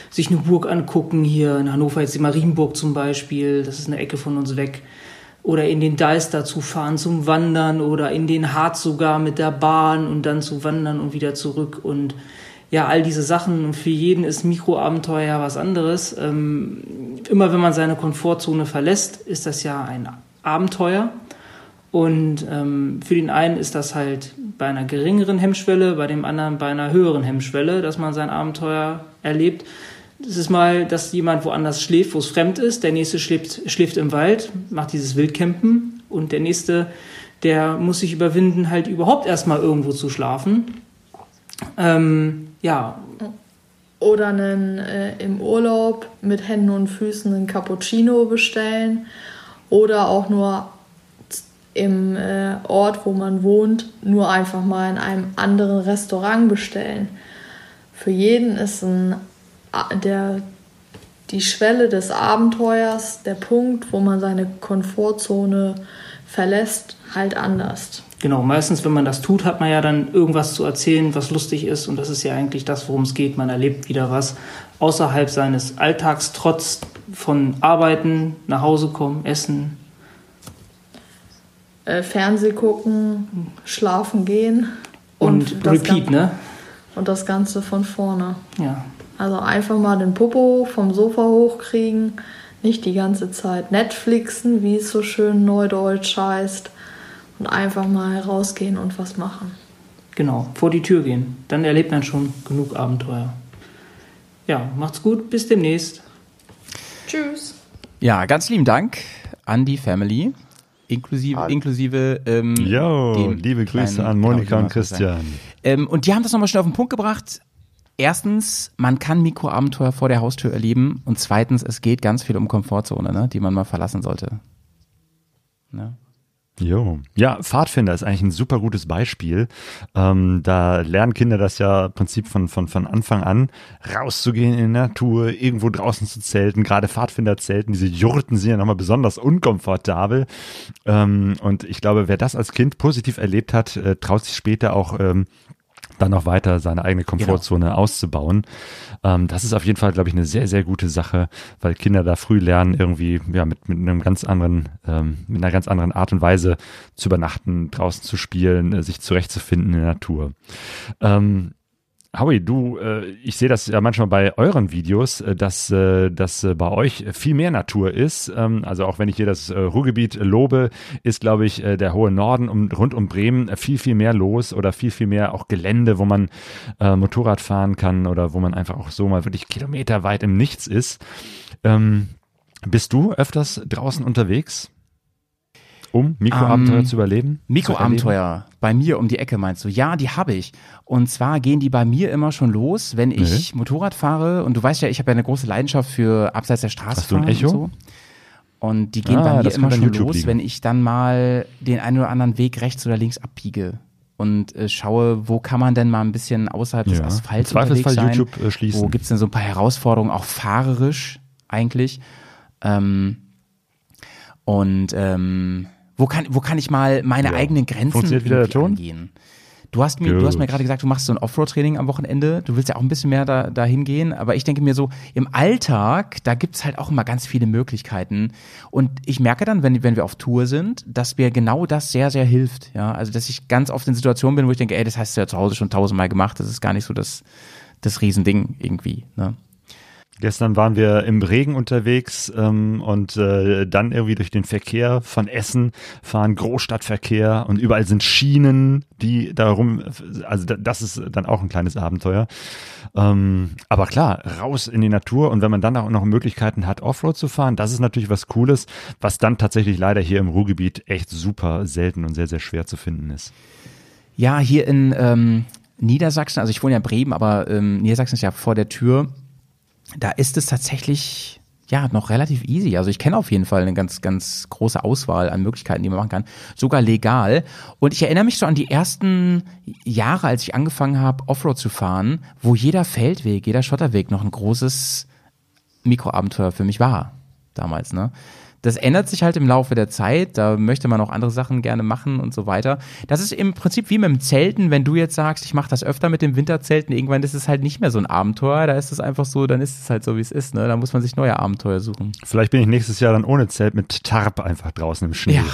sich eine Burg angucken. Hier in Hannover jetzt die Marienburg zum Beispiel. Das ist eine Ecke von uns weg. Oder in den Deister zu fahren zum Wandern oder in den Harz sogar mit der Bahn und dann zu wandern und wieder zurück. Und ja, all diese Sachen. Und für jeden ist Mikroabenteuer ja was anderes. Ähm, immer wenn man seine Komfortzone verlässt, ist das ja ein Abenteuer. Und ähm, für den einen ist das halt bei einer geringeren Hemmschwelle, bei dem anderen bei einer höheren Hemmschwelle, dass man sein Abenteuer erlebt. Das ist mal, dass jemand woanders schläft, wo es fremd ist. Der nächste schläft, schläft im Wald, macht dieses Wildcampen. Und der nächste, der muss sich überwinden, halt überhaupt erstmal irgendwo zu schlafen. Ähm, ja, Oder einen, äh, im Urlaub mit Händen und Füßen einen Cappuccino bestellen. Oder auch nur im äh, Ort, wo man wohnt, nur einfach mal in einem anderen Restaurant bestellen. Für jeden ist ein, der, die Schwelle des Abenteuers, der Punkt, wo man seine Komfortzone verlässt, halt anders. Genau, meistens, wenn man das tut, hat man ja dann irgendwas zu erzählen, was lustig ist. Und das ist ja eigentlich das, worum es geht. Man erlebt wieder was außerhalb seines Alltags, trotz von Arbeiten, nach Hause kommen, Essen. Äh, Fernseh gucken, schlafen gehen Und, das Repeat, Gan- ne? Und das Ganze von vorne. Ja. Also einfach mal den Popo vom Sofa hochkriegen, nicht die ganze Zeit Netflixen, wie es so schön neudeutsch heißt, und einfach mal rausgehen und was machen. Genau, vor die Tür gehen. Dann erlebt man schon genug Abenteuer. Ja, macht's gut, bis demnächst. Tschüss. Ja, ganz lieben Dank an die Family, inklusive, Hallo. inklusive ähm, Jo, dem liebe Grüße kleinen an Monika und Christian. Ähm, und die haben das nochmal schnell auf den Punkt gebracht. Erstens, man kann Mikroabenteuer vor der Haustür erleben. Und zweitens, es geht ganz viel um Komfortzone, ne, die man mal verlassen sollte. Ne? Jo. Ja, Pfadfinder ist eigentlich ein super gutes Beispiel. Ähm, da lernen Kinder das ja im Prinzip von, von, von Anfang an, rauszugehen in die Natur, irgendwo draußen zu zelten. Gerade Pfadfinderzelten, diese Jurten sind ja nochmal besonders unkomfortabel. Ähm, und ich glaube, wer das als Kind positiv erlebt hat, äh, traut sich später auch ähm, dann noch weiter seine eigene Komfortzone auszubauen. Ähm, das ist auf jeden Fall, glaube ich, eine sehr, sehr gute Sache, weil Kinder da früh lernen, irgendwie ja mit, mit einem ganz anderen, ähm, mit einer ganz anderen Art und Weise zu übernachten, draußen zu spielen, äh, sich zurechtzufinden in der Natur. Ähm, Howie, du, äh, ich sehe das ja manchmal bei euren Videos, äh, dass, äh, dass bei euch viel mehr Natur ist. Ähm, also auch wenn ich hier das Ruhrgebiet lobe, ist, glaube ich, der hohe Norden rund um Bremen viel, viel mehr los oder viel, viel mehr auch Gelände, wo man Motorrad fahren kann oder wo man einfach auch so mal wirklich kilometerweit im Nichts ist. Ähm, bist du öfters draußen unterwegs? Um Mikroabenteuer Ähm, zu überleben? Mikroabenteuer bei mir um die Ecke meinst du? Ja, die habe ich. Und zwar gehen die bei mir immer schon los, wenn ich Motorrad fahre. Und du weißt ja, ich habe ja eine große Leidenschaft für abseits der Straße Hast du ein fahren Echo? und so. Und die gehen Ah, bei mir immer schon YouTube los, liegen. wenn ich dann mal den einen oder anderen Weg rechts oder links abbiege und äh, schaue, wo kann man denn mal ein bisschen außerhalb des Ja. Im Asphalts Zweifelsfall unterwegs sein. YouTube äh, schließen. Wo gibt's denn so ein paar Herausforderungen, auch fahrerisch eigentlich? Ähm, und ähm, wo kann, wo kann ich mal meine Ja. eigenen Grenzen wieder angehen? Du hast mir, du hast mir gerade gesagt, du machst so ein Offroad-Training am Wochenende. Du willst ja auch ein bisschen mehr da, dahin gehen. Aber ich denke mir so, im Alltag, da gibt's halt auch immer ganz viele Möglichkeiten. Und ich merke dann, wenn, wenn wir auf Tour sind, dass mir genau das sehr, sehr hilft. Ja, also, dass ich ganz oft in Situationen bin, wo ich denke, ey, das hast du ja zu Hause schon tausendmal gemacht. Das ist gar nicht so das, das Riesending irgendwie. Ne? Gestern waren wir im Regen unterwegs ähm, und äh, dann irgendwie durch den Verkehr von Essen fahren Großstadtverkehr und überall sind Schienen, die darum, also da- das ist dann auch ein kleines Abenteuer. Ähm, aber klar, raus in die Natur und wenn man dann auch noch Möglichkeiten hat, Offroad zu fahren, das ist natürlich was Cooles, was dann tatsächlich leider hier im Ruhrgebiet echt super selten und sehr, sehr schwer zu finden ist. Ja, hier in ähm, Niedersachsen, also ich wohne ja in Bremen, aber ähm, Niedersachsen ist ja vor der Tür. Da ist es tatsächlich ja noch relativ easy. Also ich kenne auf jeden Fall eine ganz, ganz große Auswahl an Möglichkeiten, die man machen kann. Sogar legal. Und ich erinnere mich so an die ersten Jahre, als ich angefangen habe, Offroad zu fahren, wo jeder Feldweg, jeder Schotterweg noch ein großes Mikroabenteuer für mich war. Damals, ne? Das ändert sich halt im Laufe der Zeit. Da möchte man auch andere Sachen gerne machen und so weiter. Das ist im Prinzip wie mit dem Zelten. Wenn du jetzt sagst, ich mache das öfter mit dem Winterzelten, irgendwann ist es halt nicht mehr so ein Abenteuer. Da ist es einfach so, dann ist es halt so, wie es ist. Ne? Da muss man sich neue Abenteuer suchen. Vielleicht bin ich nächstes Jahr dann ohne Zelt mit Tarp einfach draußen im Schnee. Ja.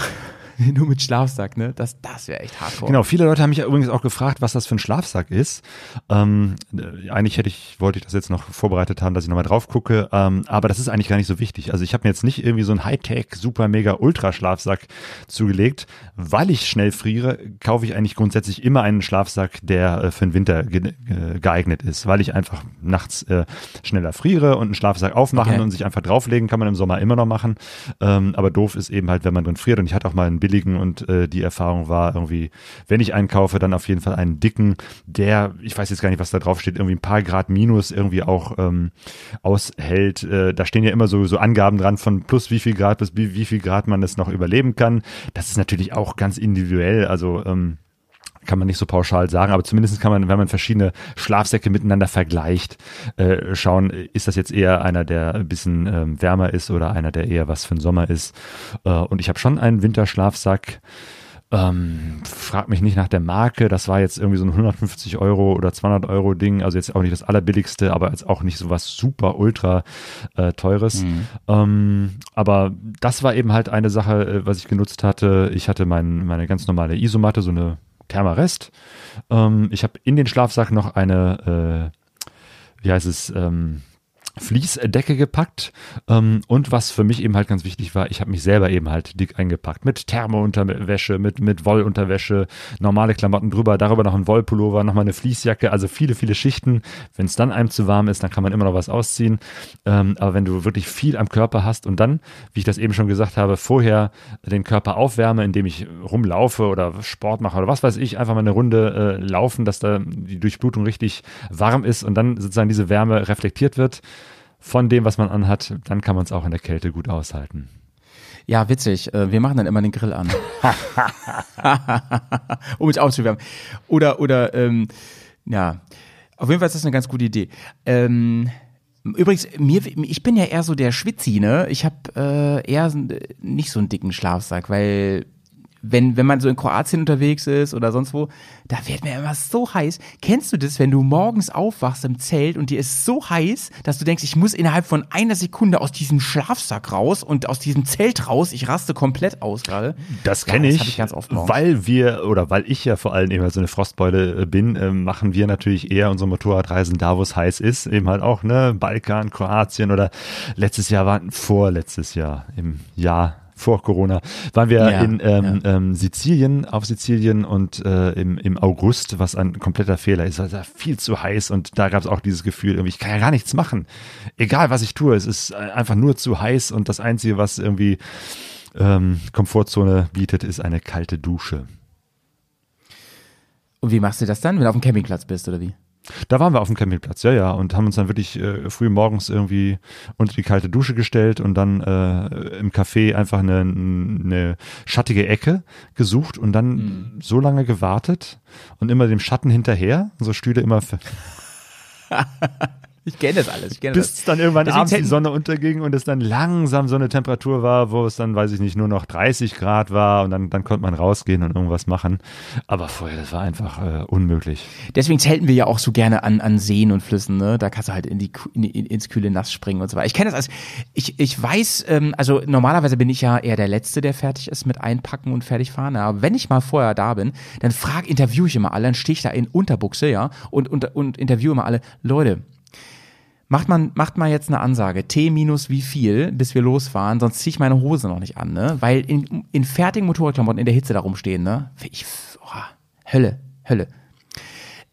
Nur mit Schlafsack, ne? Das, das wäre echt hardcore. Genau, viele Leute haben mich ja übrigens auch gefragt, was das für ein Schlafsack ist. Ähm, äh, eigentlich hätte ich, wollte ich das jetzt noch vorbereitet haben, dass ich nochmal drauf gucke, ähm, aber das ist eigentlich gar nicht so wichtig. Also ich habe mir jetzt nicht irgendwie so einen Hightech, super mega Ultra-Schlafsack zugelegt. Weil ich schnell friere, kaufe ich eigentlich grundsätzlich immer einen Schlafsack, der äh, für den Winter ge geeignet ist, weil ich einfach nachts äh, schneller friere und einen Schlafsack aufmachen Okay. und sich einfach drauflegen kann man im Sommer immer noch machen. Ähm, aber doof ist eben halt, wenn man drin friert. Und ich hatte auch mal einen billigen und äh, die Erfahrung war irgendwie, wenn ich einen kaufe, dann auf jeden Fall einen dicken, der, ich weiß jetzt gar nicht, was da drauf steht, irgendwie ein paar Grad minus irgendwie auch ähm, aushält. Äh, da stehen ja immer so, so Angaben dran von plus wie viel Grad bis wie, wie viel Grad man es noch überleben kann. Das ist natürlich auch ganz individuell. Also ähm, kann man nicht so pauschal sagen, aber zumindest kann man, wenn man verschiedene Schlafsäcke miteinander vergleicht, äh, schauen, ist das jetzt eher einer, der ein bisschen ähm, wärmer ist oder einer, der eher was für den Sommer ist. Äh, und ich habe schon einen Winterschlafsack. Ähm, frag mich nicht nach der Marke. Das war jetzt irgendwie so ein 150 Euro oder 200 Euro Ding. Also jetzt auch nicht das allerbilligste, aber jetzt auch nicht so was super ultra äh, teures. Ähm, aber das war eben halt eine Sache, äh, was ich genutzt hatte. Ich hatte mein, meine ganz normale Isomatte, so eine Thermarest. Ähm, ich habe in den Schlafsack noch eine, äh, wie heißt es, ähm, Fließdecke gepackt ähm, und was für mich eben halt ganz wichtig war, ich habe mich selber eben halt dick eingepackt mit Thermounterwäsche, mit mit Wollunterwäsche, normale Klamotten drüber, darüber noch ein Wollpullover, nochmal eine Fließjacke, also viele viele Schichten. Wenn es dann einem zu warm ist, dann kann man immer noch was ausziehen. Ähm, aber wenn du wirklich viel am Körper hast und dann, wie ich das eben schon gesagt habe, vorher den Körper aufwärme, indem ich rumlaufe oder Sport mache oder was weiß ich, einfach mal eine Runde äh, laufen, dass da die Durchblutung richtig warm ist und dann sozusagen diese Wärme reflektiert wird von dem, was man anhat, dann kann man es auch in der Kälte gut aushalten. Ja, witzig. Äh, Wir machen dann immer den Grill an. um mich aufzuwärmen. Oder, oder, ähm, ja. Auf jeden Fall ist das eine ganz gute Idee. Ähm, übrigens, mir, ich bin ja eher so der Schwitzi, ne? Ich habe äh, eher so- nicht so einen dicken Schlafsack, weil wenn, wenn man so in Kroatien unterwegs ist oder sonst wo, da wird mir immer so heiß. Kennst du das, wenn du morgens aufwachst im Zelt und dir ist so heiß, dass du denkst, ich muss innerhalb von einer Sekunde aus diesem Schlafsack raus und aus diesem Zelt raus, ich raste komplett aus gerade. Das kenne Ja, ich, ich ganz oft morgens. weil wir oder weil ich ja vor allem eben so eine Frostbeule äh, bin, äh, machen wir natürlich eher unsere Motorradreisen da, wo es heiß ist, eben halt auch ne Balkan, Kroatien oder letztes Jahr war vorletztes Jahr im Jahr vor Corona waren wir Ja, in ähm, ähm, Sizilien, auf Sizilien und äh, im, im August, was ein kompletter Fehler ist. Also viel zu heiß und da gab es auch dieses Gefühl, irgendwie, ich kann ja gar nichts machen. Egal was ich tue, es ist äh, einfach nur zu heiß und das Einzige, was irgendwie ähm, Komfortzone bietet, ist eine kalte Dusche. Und wie machst du das dann, wenn du auf dem Campingplatz bist oder wie? Da waren wir auf dem Campingplatz, ja, ja, und haben uns dann wirklich äh, früh morgens irgendwie unter die kalte Dusche gestellt und dann äh, im Café einfach eine, eine schattige Ecke gesucht und dann so lange gewartet und immer dem Schatten hinterher, so Stühle immer, Ich kenne das alles, ich kenne das. bis dann irgendwann Deswegen abends die Sonne unterging und es dann langsam so eine Temperatur war, wo es dann, weiß ich nicht, nur noch 30 Grad war und dann, dann konnte man rausgehen und irgendwas machen. Aber vorher, das war einfach äh, unmöglich. Deswegen zelten wir ja auch so gerne an, an Seen und Flüssen, ne? Da kannst du halt in die, in, in, ins kühle Nass springen und so weiter. Ich kenne das als, ich, ich weiß, ähm, also normalerweise bin ich ja eher der Letzte, der fertig ist mit Einpacken und fertig fahren. Aber wenn ich mal vorher da bin, dann frag, interview ich immer alle, dann stehe ich da in Unterbuchse, ja, und, und, und interview immer alle, Leute, Macht man, macht mal jetzt eine Ansage, T minus wie viel, bis wir losfahren, sonst zieh ich meine Hose noch nicht an, ne? Weil in, in fertigen Motorradklamotten in der Hitze da rumstehen, ne? Ich, oh, Hölle, Hölle.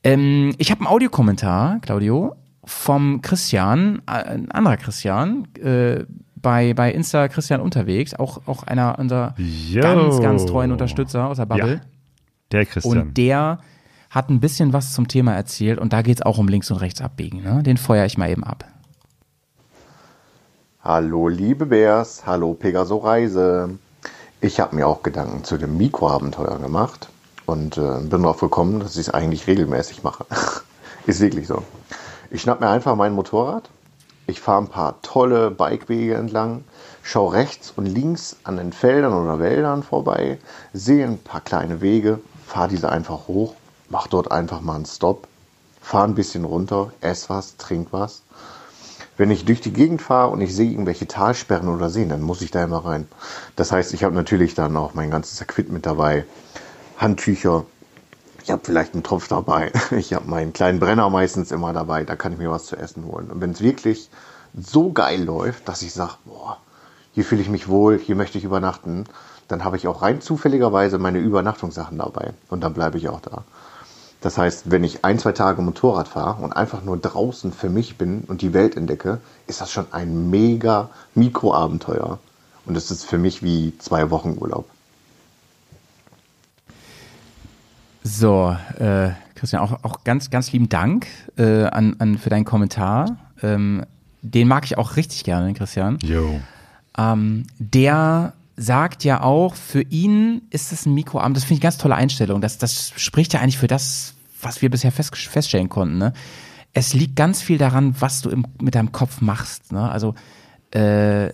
Ähm, ich habe einen Audiokommentar, Claudio, vom Christian, äh, ein anderer Christian, äh, bei, bei Insta Christian unterwegs, auch, auch einer unserer Yo. ganz, ganz treuen Unterstützer aus der Bubble. Ja, der Christian. Und der hat ein bisschen was zum Thema erzählt und da geht's auch um links und rechts abbiegen. Ne? Den feuer ich mal eben ab. Hallo liebe Bärs, hallo Pegaso Reise. Ich habe mir auch Gedanken zu dem Mikroabenteuer gemacht und äh, bin darauf gekommen, dass ich es eigentlich regelmäßig mache. Ist wirklich so. Ich schnapp mir einfach mein Motorrad, ich fahre ein paar tolle Bikewege entlang, schaue rechts und links an den Feldern oder Wäldern vorbei, sehe ein paar kleine Wege, fahre diese einfach hoch, mach dort einfach mal einen Stopp, fahre ein bisschen runter, ess was, trink was. Wenn ich durch die Gegend fahre und ich sehe irgendwelche Talsperren oder Seen, dann muss ich da immer rein. Das heißt, ich habe natürlich dann auch mein ganzes Equipment dabei, Handtücher, ich habe vielleicht einen Topf dabei, ich habe meinen kleinen Brenner meistens immer dabei, da kann ich mir was zu essen holen. Und wenn es wirklich so geil läuft, dass ich sage, boah, hier fühle ich mich wohl, hier möchte ich übernachten, dann habe ich auch rein zufälligerweise meine Übernachtungssachen dabei. Und dann bleibe ich auch da. Das heißt, wenn ich ein, zwei Tage Motorrad fahre und einfach nur draußen für mich bin und die Welt entdecke, ist das schon ein mega Mikroabenteuer. Und es ist für mich wie zwei Wochen Urlaub. So, äh, Christian, auch, auch ganz, ganz lieben Dank äh, an, an für deinen Kommentar. Ähm, den mag ich auch richtig gerne, Christian. Jo. Ähm, der sagt ja auch, für ihn ist es ein Mikroabend. Das finde ich eine ganz tolle Einstellung. Das, das spricht ja eigentlich für das, was wir bisher fest, feststellen konnten. Ne? Es liegt ganz viel daran, was du im, mit deinem Kopf machst. Ne? Also äh,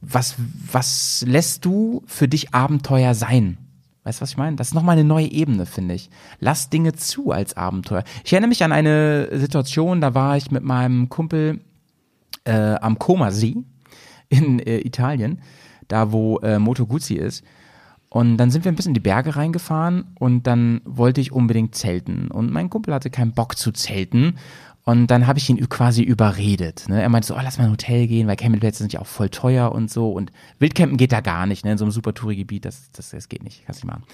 was, was lässt du für dich Abenteuer sein? Weißt du, was ich meine? Das ist nochmal eine neue Ebene, finde ich. Lass Dinge zu als Abenteuer. Ich erinnere mich an eine Situation, da war ich mit meinem Kumpel äh, am Comasee in äh, Italien, da wo äh, Moto Guzzi ist. Und dann sind wir ein bisschen in die Berge reingefahren und dann wollte ich unbedingt zelten. Und mein Kumpel hatte keinen Bock zu zelten. Und dann habe ich ihn quasi überredet. Ne? Er meinte so, oh, lass mal ein Hotel gehen, weil Campingplätze sind ja auch voll teuer und so. Und Wildcampen geht da gar nicht, ne? in so einem super Touri-Gebiet, das, das, das geht nicht, kannst nicht machen.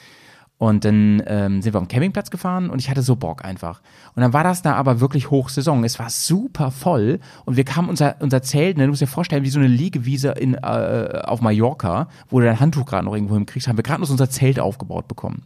Und dann ähm, sind wir den Campingplatz gefahren und ich hatte so Bock einfach. Und dann war das da aber wirklich Hochsaison. Es war super voll und wir kamen unser, unser Zelt, ne, du musst dir vorstellen, wie so eine Liegewiese in, äh, auf Mallorca, wo du dein Handtuch gerade noch irgendwo hinkriegst, haben wir gerade noch unser Zelt aufgebaut bekommen.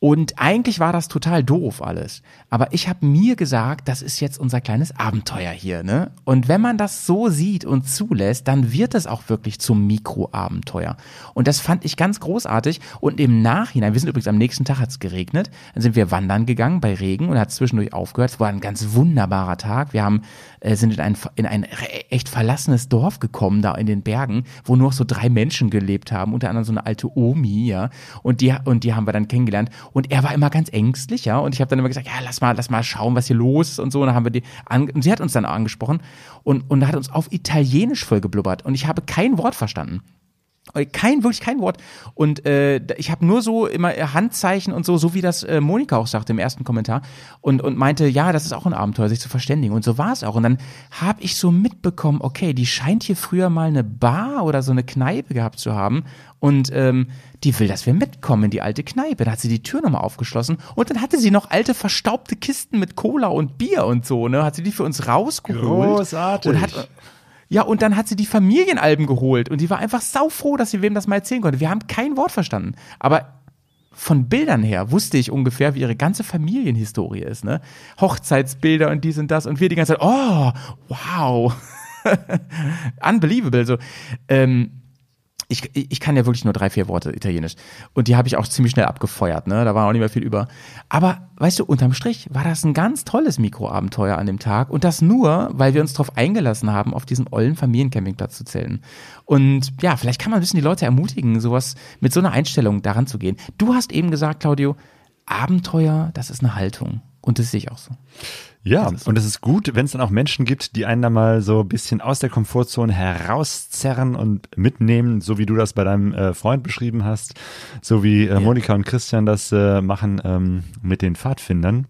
Und eigentlich war das total doof alles. Aber ich habe mir gesagt, das ist jetzt unser kleines Abenteuer hier. Ne? Und wenn man das so sieht und zulässt, dann wird es auch wirklich zum Mikroabenteuer. Und das fand ich ganz großartig. Und im Nachhinein, wir sind übrigens am nächsten Tag, hat es geregnet, dann sind wir wandern gegangen bei Regen und hat zwischendurch aufgehört. Es war ein ganz wunderbarer Tag. Wir haben, äh, sind in ein, in ein echt verlassenes Dorf gekommen, da in den Bergen, wo nur so drei Menschen gelebt haben, unter anderem so eine alte Omi, ja. Und die, und die haben wir dann kennengelernt. Und er war immer ganz ängstlich, ja. Und ich habe dann immer gesagt, ja, lass mal, lass mal schauen, was hier los ist und so. Und dann haben wir die, und sie hat uns dann angesprochen und, und hat uns auf Italienisch voll geblubbert. Und ich habe kein Wort verstanden. Kein, wirklich kein Wort. Und äh, ich habe nur so immer Handzeichen und so, so wie das äh, Monika auch sagte im ersten Kommentar. Und, und meinte, ja, das ist auch ein Abenteuer, sich zu verständigen. Und so war es auch. Und dann habe ich so mitbekommen, okay, die scheint hier früher mal eine Bar oder so eine Kneipe gehabt zu haben. Und ähm, die will, dass wir mitkommen in die alte Kneipe. Da hat sie die Tür nochmal aufgeschlossen. Und dann hatte sie noch alte verstaubte Kisten mit Cola und Bier und so, ne? Hat sie die für uns rausgeholt. Großartig. Und hat, ja, und dann hat sie die Familienalben geholt und die war einfach saufroh, dass sie wem das mal erzählen konnte. Wir haben kein Wort verstanden. Aber von Bildern her wusste ich ungefähr, wie ihre ganze Familienhistorie ist, ne? Hochzeitsbilder und dies und das und wir die ganze Zeit, oh, wow. Unbelievable. So, ähm, ich, ich kann ja wirklich nur drei, vier Worte Italienisch. Und die habe ich auch ziemlich schnell abgefeuert, ne? Da war auch nicht mehr viel über. Aber weißt du, unterm Strich war das ein ganz tolles Mikroabenteuer an dem Tag. Und das nur, weil wir uns darauf eingelassen haben, auf diesen ollen Familiencampingplatz zu zählen. Und ja, vielleicht kann man ein bisschen die Leute ermutigen, sowas mit so einer Einstellung daran zu gehen. Du hast eben gesagt, Claudio, Abenteuer, das ist eine Haltung. Und das sehe ich auch so. Ja, und es ist gut, wenn es dann auch Menschen gibt, die einen da mal so ein bisschen aus der Komfortzone herauszerren und mitnehmen, so wie du das bei deinem äh, Freund beschrieben hast, so wie äh, Monika und Christian das äh, machen ähm, mit den Pfadfindern.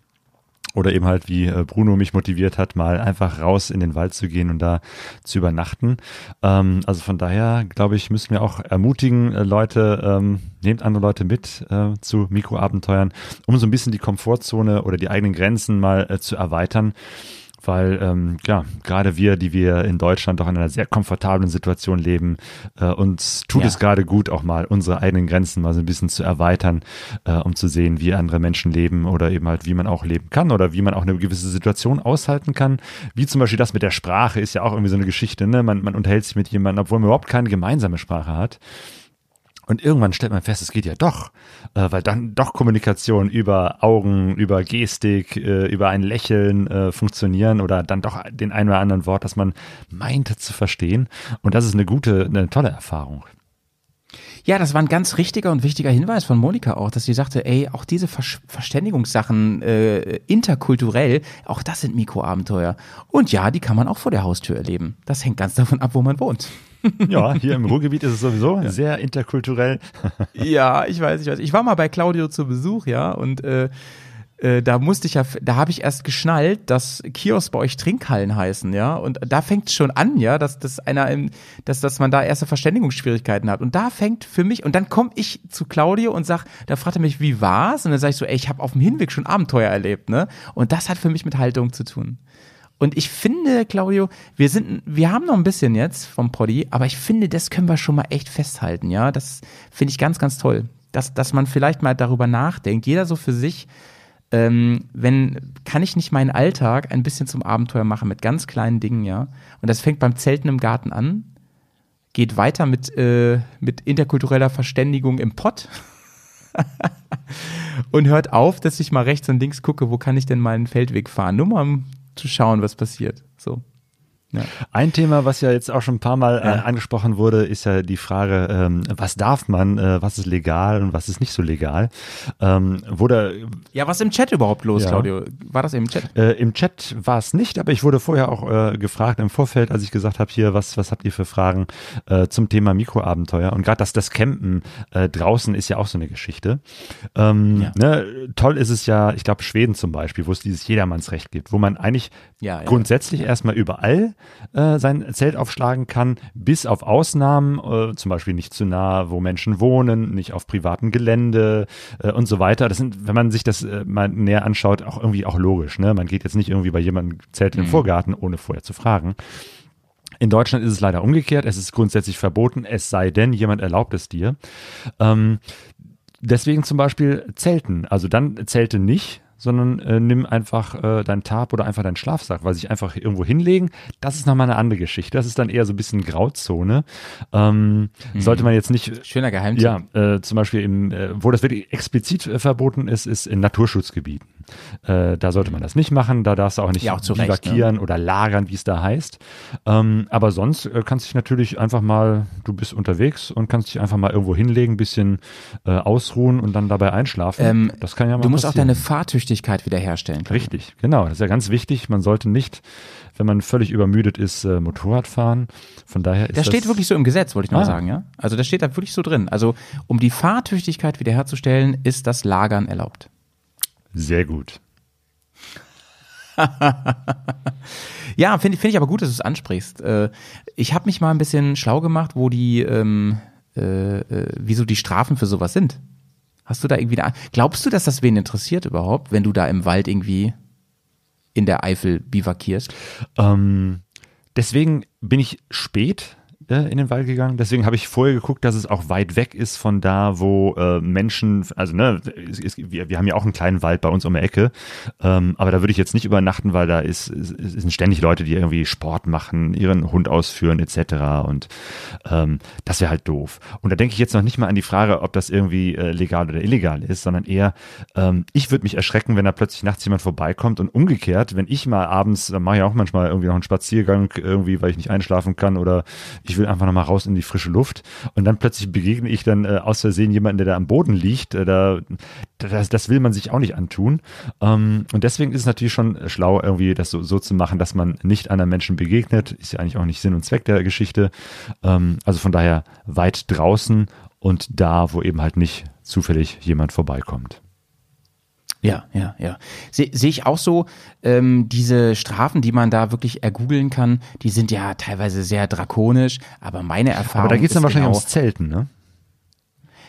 Oder eben halt, wie äh, Bruno mich motiviert hat, mal einfach raus in den Wald zu gehen und da zu übernachten. Ähm, also von daher, glaube ich, müssen wir auch ermutigen, äh, Leute, ähm, nehmt andere Leute mit äh, zu Mikroabenteuern, um so ein bisschen die Komfortzone oder die eigenen Grenzen mal äh, zu erweitern weil ähm, ja, gerade wir, die wir in Deutschland doch in einer sehr komfortablen Situation leben, äh, uns tut Ja. es gerade gut, auch mal unsere eigenen Grenzen mal so ein bisschen zu erweitern, äh, um zu sehen, wie andere Menschen leben oder eben halt, wie man auch leben kann oder wie man auch eine gewisse Situation aushalten kann. Wie zum Beispiel das mit der Sprache ist ja auch irgendwie so eine Geschichte, ne? Man, man unterhält sich mit jemandem, obwohl man überhaupt keine gemeinsame Sprache hat. Und irgendwann stellt man fest, es geht ja doch, äh, weil dann doch Kommunikation über Augen, über Gestik, äh, über ein Lächeln äh, funktionieren oder dann doch den ein oder anderen Wort, das man meinte zu verstehen. Und das ist eine gute, eine tolle Erfahrung. Ja, das war ein ganz richtiger und wichtiger Hinweis von Monika auch, dass sie sagte, ey, auch diese Versch Verständigungssachen äh, interkulturell, auch das sind Mikroabenteuer. Und ja, die kann man auch vor der Haustür erleben. Das hängt ganz davon ab, wo man wohnt. Ja, hier im Ruhrgebiet ist es sowieso sehr interkulturell. Ja, ich weiß, ich weiß. Ich war mal bei Claudio zu Besuch, ja, und äh, äh, da musste ich ja, da habe ich erst geschnallt, dass Kiosk bei euch Trinkhallen heißen, ja. Und da fängt es schon an, ja, dass, dass einer im, dass, dass man da erste Verständigungsschwierigkeiten hat. Und da fängt für mich, und dann komme ich zu Claudio und sag, da fragt er mich, wie war's? Und dann sage ich so, ey, ich habe auf dem Hinweg schon Abenteuer erlebt, ne? Und das hat für mich mit Haltung zu tun. Und ich finde, Claudio, wir sind, wir haben noch ein bisschen jetzt vom Poddy, aber ich finde, das können wir schon mal echt festhalten, ja. Das finde ich ganz, ganz toll. Dass, dass man vielleicht mal darüber nachdenkt, jeder so für sich, ähm, wenn, kann ich nicht meinen Alltag ein bisschen zum Abenteuer machen mit ganz kleinen Dingen, ja. Und das fängt beim Zelten im Garten an, geht weiter mit, äh, mit interkultureller Verständigung im Pott. und hört auf, dass ich mal rechts und links gucke, wo kann ich denn meinen Feldweg fahren. Nur mal zu schauen, was passiert. So. Ja. Ein Thema, was ja jetzt auch schon ein paar Mal äh, angesprochen wurde, ist ja die Frage, ähm, was darf man, äh, was ist legal und was ist nicht so legal. Ähm, wurde Ja, was im Chat überhaupt los, Ja. Claudio? War das im Chat? Äh, Im Chat war es nicht, aber ich wurde vorher auch äh, gefragt im Vorfeld, als ich gesagt habe, hier, was, was habt ihr für Fragen äh, zum Thema Mikroabenteuer? Und gerade das, das Campen äh, draußen ist ja auch so eine Geschichte. Ähm, ne, toll ist es ja, ich glaube, Schweden zum Beispiel, wo es dieses Jedermannsrecht gibt, wo man eigentlich grundsätzlich erstmal überall äh, sein Zelt aufschlagen kann, bis auf Ausnahmen, äh, zum Beispiel nicht zu nah, wo Menschen wohnen, nicht auf privatem Gelände äh, und so weiter. Das sind, wenn man sich das äh, mal näher anschaut, auch irgendwie auch logisch. Ne? Man geht jetzt nicht irgendwie bei jemandem Zelt im Vorgarten, ohne vorher zu fragen. In Deutschland ist es leider umgekehrt. Es ist grundsätzlich verboten, es sei denn, jemand erlaubt es dir. Ähm, deswegen zum Beispiel Zelten. Also dann Zelte nicht, sondern äh, nimm einfach äh, dein Tarp oder einfach deinen Schlafsack, weil sich einfach irgendwo hinlegen, das ist nochmal eine andere Geschichte. Das ist dann eher so ein bisschen Grauzone. Ähm, Mhm. Sollte man jetzt nicht Schöner Geheimtipp. ja, äh, zum Beispiel im, äh, wo das wirklich explizit äh, verboten ist, ist in Naturschutzgebieten. Äh, da sollte man das nicht machen, da darfst du auch nicht Ja, auch zu Recht, bivakieren oder lagern, wie es da heißt. Ähm, aber sonst äh, kannst du dich natürlich einfach mal, du bist unterwegs und kannst dich einfach mal irgendwo hinlegen, bisschen äh, ausruhen und dann dabei einschlafen. Ähm, das kann ja mal Du musst auch passieren. deine Fahrtüchtigkeit wiederherstellen. Claudio. Richtig, genau. Das ist ja ganz wichtig. Man sollte nicht, wenn man völlig übermüdet ist, äh, Motorrad fahren. Von daher ist Das steht wirklich so im Gesetz, wollte ich nur Ah. sagen, ja? Also das steht da wirklich so drin. Also um die Fahrtüchtigkeit wiederherzustellen, ist das Lagern erlaubt. sehr gut. Ja, finde finde ich aber gut, dass du es ansprichst. Äh, ich habe mich mal ein bisschen schlau gemacht, wo die, ähm, äh, äh, wieso die Strafen für sowas sind. Hast du da irgendwie eine, Glaubst du, dass das wen interessiert überhaupt, wenn du da im Wald irgendwie in der Eifel bivakierst? Ähm, deswegen bin ich spät äh, in den Wald gegangen. Deswegen habe ich vorher geguckt, dass es auch weit weg ist von da, wo äh, Menschen, also ne, es, es, wir, wir haben ja auch einen kleinen Wald bei uns um die Ecke, ähm, aber da würde ich jetzt nicht übernachten, weil da ist, ist, sind ständig Leute, die irgendwie Sport machen, ihren Hund ausführen etc. Und ähm, das wäre halt doof. Und da denke ich jetzt noch nicht mal an die Frage, ob das irgendwie äh, legal oder illegal ist, sondern eher, ähm, ich würde mich erschrecken, wenn da plötzlich nachts jemand vorbeikommt und umgekehrt, wenn ich mal abends, dann mache ich auch manchmal irgendwie noch einen Spaziergang, irgendwie, weil ich nicht einschlafen kann oder ich will einfach noch mal raus in die frische Luft und dann plötzlich begegne ich dann äh, aus Versehen jemanden, der da am Boden liegt, äh, da, das, das will man sich auch nicht antun. Ähm, und deswegen ist es natürlich schon schlau, irgendwie das so, so zu machen, dass man nicht anderen Menschen begegnet. Ist ja eigentlich auch nicht Sinn und Zweck der Geschichte. Ähm, also von daher weit draußen und da, wo eben halt nicht zufällig jemand vorbeikommt. Ja, ja, ja. Sehe seh ich auch so, ähm, diese Strafen, die man da wirklich ergoogeln kann, die sind ja teilweise sehr drakonisch, aber meine Erfahrung Aber da geht es dann wahrscheinlich genau, ums Zelten, ne?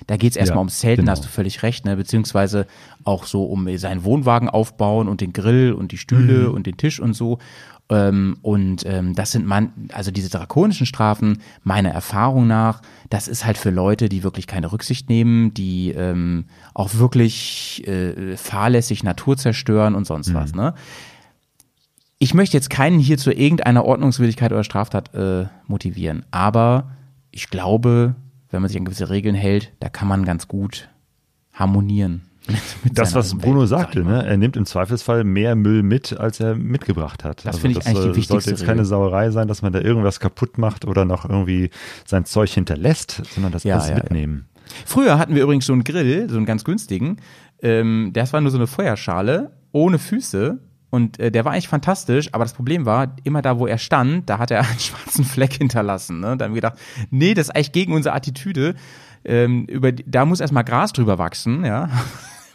Da geht es erstmal Ja, ums Zelten, da genau. hast du völlig recht, ne? beziehungsweise auch so um seinen Wohnwagen aufbauen und den Grill und die Stühle Mhm. und den Tisch und so. Ähm, und ähm, das sind man, also diese drakonischen Strafen, meiner Erfahrung nach, das ist halt für Leute, die wirklich keine Rücksicht nehmen, die ähm, auch wirklich äh, fahrlässig Natur zerstören und sonst was. Ne? Ich möchte jetzt keinen hier zu irgendeiner Ordnungswidrigkeit oder Straftat äh, motivieren, aber ich glaube, wenn man sich an gewisse Regeln hält, da kann man ganz gut harmonieren. Das, was Bruno sag sagte, ne? er nimmt im Zweifelsfall mehr Müll mit, als er mitgebracht hat. Das finde ich eigentlich die äh, sollte wichtigste jetzt keine. Sauerei sein, dass man da irgendwas kaputt macht oder noch irgendwie sein Zeug hinterlässt, sondern das Ja, alles ja, ja. mitnehmen. Früher hatten wir übrigens so einen Grill, so einen ganz günstigen. Ähm, das war nur so eine Feuerschale ohne Füße. Und äh, der war eigentlich fantastisch, aber das Problem war, immer da, wo er stand, da hat er einen schwarzen Fleck hinterlassen. Ne? Da haben wir gedacht, nee, das ist eigentlich gegen unsere Attitüde. Ähm, über, da muss erstmal Gras drüber wachsen, ja.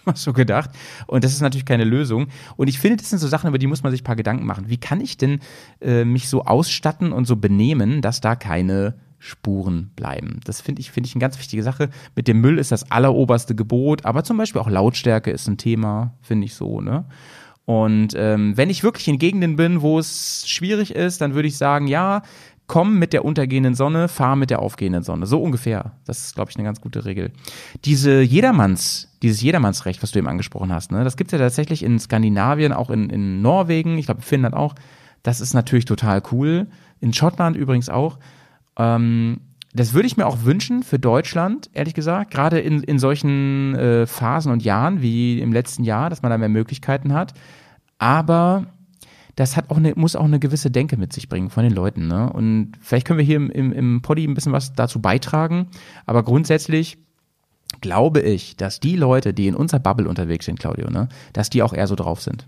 Mal so gedacht. Und das ist natürlich keine Lösung. Und ich finde, das sind so Sachen, über die muss man sich ein paar Gedanken machen. Wie kann ich denn äh, mich so ausstatten und so benehmen, dass da keine Spuren bleiben? Das finde ich, finde ich eine ganz wichtige Sache. Mit dem Müll ist das alleroberste Gebot, aber zum Beispiel auch Lautstärke ist ein Thema, finde ich so, ne? Und ähm, wenn ich wirklich in Gegenden bin, wo es schwierig ist, dann würde ich sagen, ja, komm mit der untergehenden Sonne, fahr mit der aufgehenden Sonne. So ungefähr. Das ist, glaube ich, eine ganz gute Regel. Diese Jedermanns, dieses Jedermannsrecht, was du eben angesprochen hast, ne, das gibt's ja tatsächlich in Skandinavien, auch in, in Norwegen, ich glaube in Finnland auch. Das ist natürlich total cool. In Schottland übrigens auch. Ähm, das würde ich mir auch wünschen für Deutschland, ehrlich gesagt, gerade in, in solchen äh, Phasen und Jahren wie im letzten Jahr, dass man da mehr Möglichkeiten hat. Aber das hat auch eine, muss auch eine gewisse Denke mit sich bringen von den Leuten. Ne? Und vielleicht können wir hier im, im, im Poddy ein bisschen was dazu beitragen. Aber grundsätzlich glaube ich, dass die Leute, die in unserer Bubble unterwegs sind, Claudio, ne, dass die auch eher so drauf sind.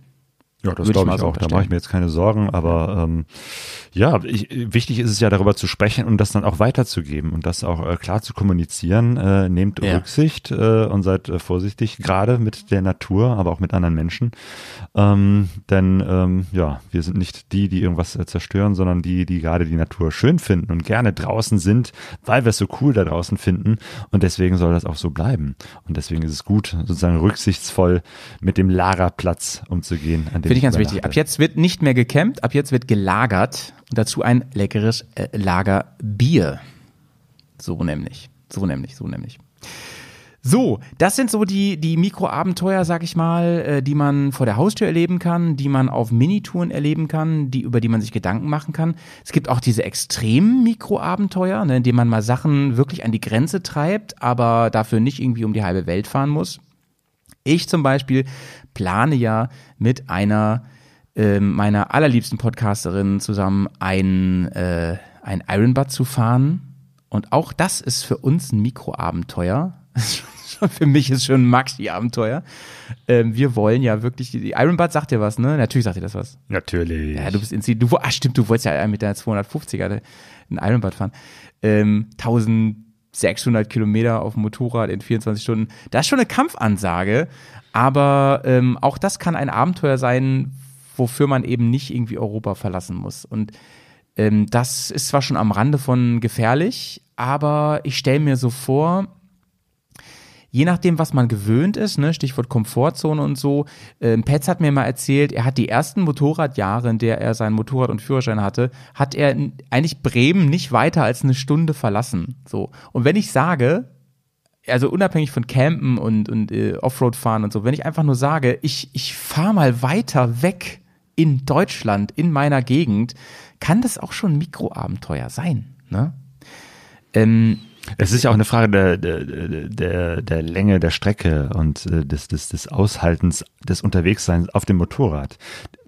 Ja, das ich glaube ich so auch. Da mache ich mir jetzt keine Sorgen. Aber ähm, ja, ich, wichtig ist es ja darüber zu sprechen und das dann auch weiterzugeben und das auch äh, klar zu kommunizieren. Äh, nehmt Ja. Rücksicht äh, und seid äh, vorsichtig, gerade mit der Natur, aber auch mit anderen Menschen. Ähm, denn ähm, ja, wir sind nicht die, die irgendwas äh, zerstören, sondern die, die gerade die Natur schön finden und gerne draußen sind, weil wir es so cool da draußen finden. Und deswegen soll das auch so bleiben. Und deswegen ist es gut, sozusagen rücksichtsvoll mit dem Lagerplatz umzugehen. An Finde ich ganz wichtig. Ab jetzt wird nicht mehr gecampt, ab jetzt wird gelagert und dazu ein leckeres äh, Lagerbier. So nämlich. So nämlich, so nämlich. So, das sind so die, die Mikroabenteuer, sag ich mal, äh, die man vor der Haustür erleben kann, die man auf Minitouren erleben kann, die, über die man sich Gedanken machen kann. Es gibt auch diese extremen Mikroabenteuer, ne, in denen man mal Sachen wirklich an die Grenze treibt, aber dafür nicht irgendwie um die halbe Welt fahren muss. Ich zum Beispiel plane ja mit einer äh, meiner allerliebsten Podcasterin zusammen ein, äh, ein Ironbad zu fahren. Und auch das ist für uns ein Mikroabenteuer. für mich ist schon ein Maxi-Abenteuer. Ähm, wir wollen ja wirklich, die Ironbad sagt dir was, ne? Natürlich sagt dir das was. Natürlich. Ja, du bist in du, ah, stimmt, du wolltest ja mit der 250er ein Ironbad fahren. Ähm, 1600 Kilometer auf dem Motorrad in 24 Stunden. Das ist schon eine Kampfansage, aber ähm, auch das kann ein Abenteuer sein, wofür man eben nicht irgendwie Europa verlassen muss. Und ähm, das ist zwar schon am Rande von gefährlich, aber ich stelle mir so vor, je nachdem, was man gewöhnt ist, ne, Stichwort Komfortzone und so. Ähm, Petz hat mir mal erzählt, er hat die ersten Motorradjahre, in der er sein Motorrad und Führerschein hatte, hat er eigentlich Bremen nicht weiter als eine Stunde verlassen. So. Und wenn ich sage, also unabhängig von Campen und, und äh, Offroad fahren und so, wenn ich einfach nur sage, ich, ich fahre mal weiter weg in Deutschland, in meiner Gegend, kann das auch schon ein Mikroabenteuer sein. Ne? Ähm, es ist ja auch eine Frage der, der, der, der Länge der Strecke und äh, des, des, des Aushaltens des Unterwegsseins auf dem Motorrad.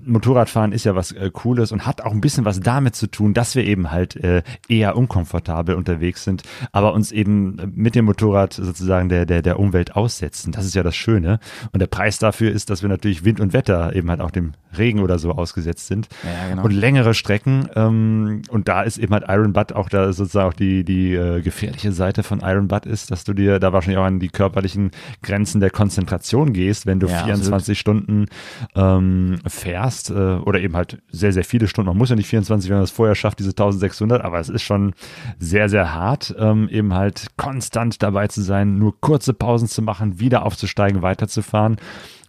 Motorradfahren ist ja was äh, Cooles und hat auch ein bisschen was damit zu tun, dass wir eben halt äh, eher unkomfortabel unterwegs sind, aber uns eben mit dem Motorrad sozusagen der, der, der Umwelt aussetzen. Das ist ja das Schöne. Und der Preis dafür ist, dass wir natürlich Wind und Wetter eben halt auch dem Regen oder so ausgesetzt sind. Ja, genau. Und längere Strecken. Ähm, und da ist eben halt Iron Butt auch da sozusagen auch die, die äh, gefährliche Seite von Iron Butt ist, dass du dir da wahrscheinlich auch an die körperlichen Grenzen der Konzentration gehst, wenn du Ja, 24 absolut. Stunden ähm, fährst äh, oder eben halt sehr, sehr viele Stunden. Man muss ja nicht 24, wenn man es vorher schafft, diese 1600, aber es ist schon sehr, sehr hart, ähm, eben halt konstant dabei zu sein, nur kurze Pausen zu machen, wieder aufzusteigen, weiterzufahren.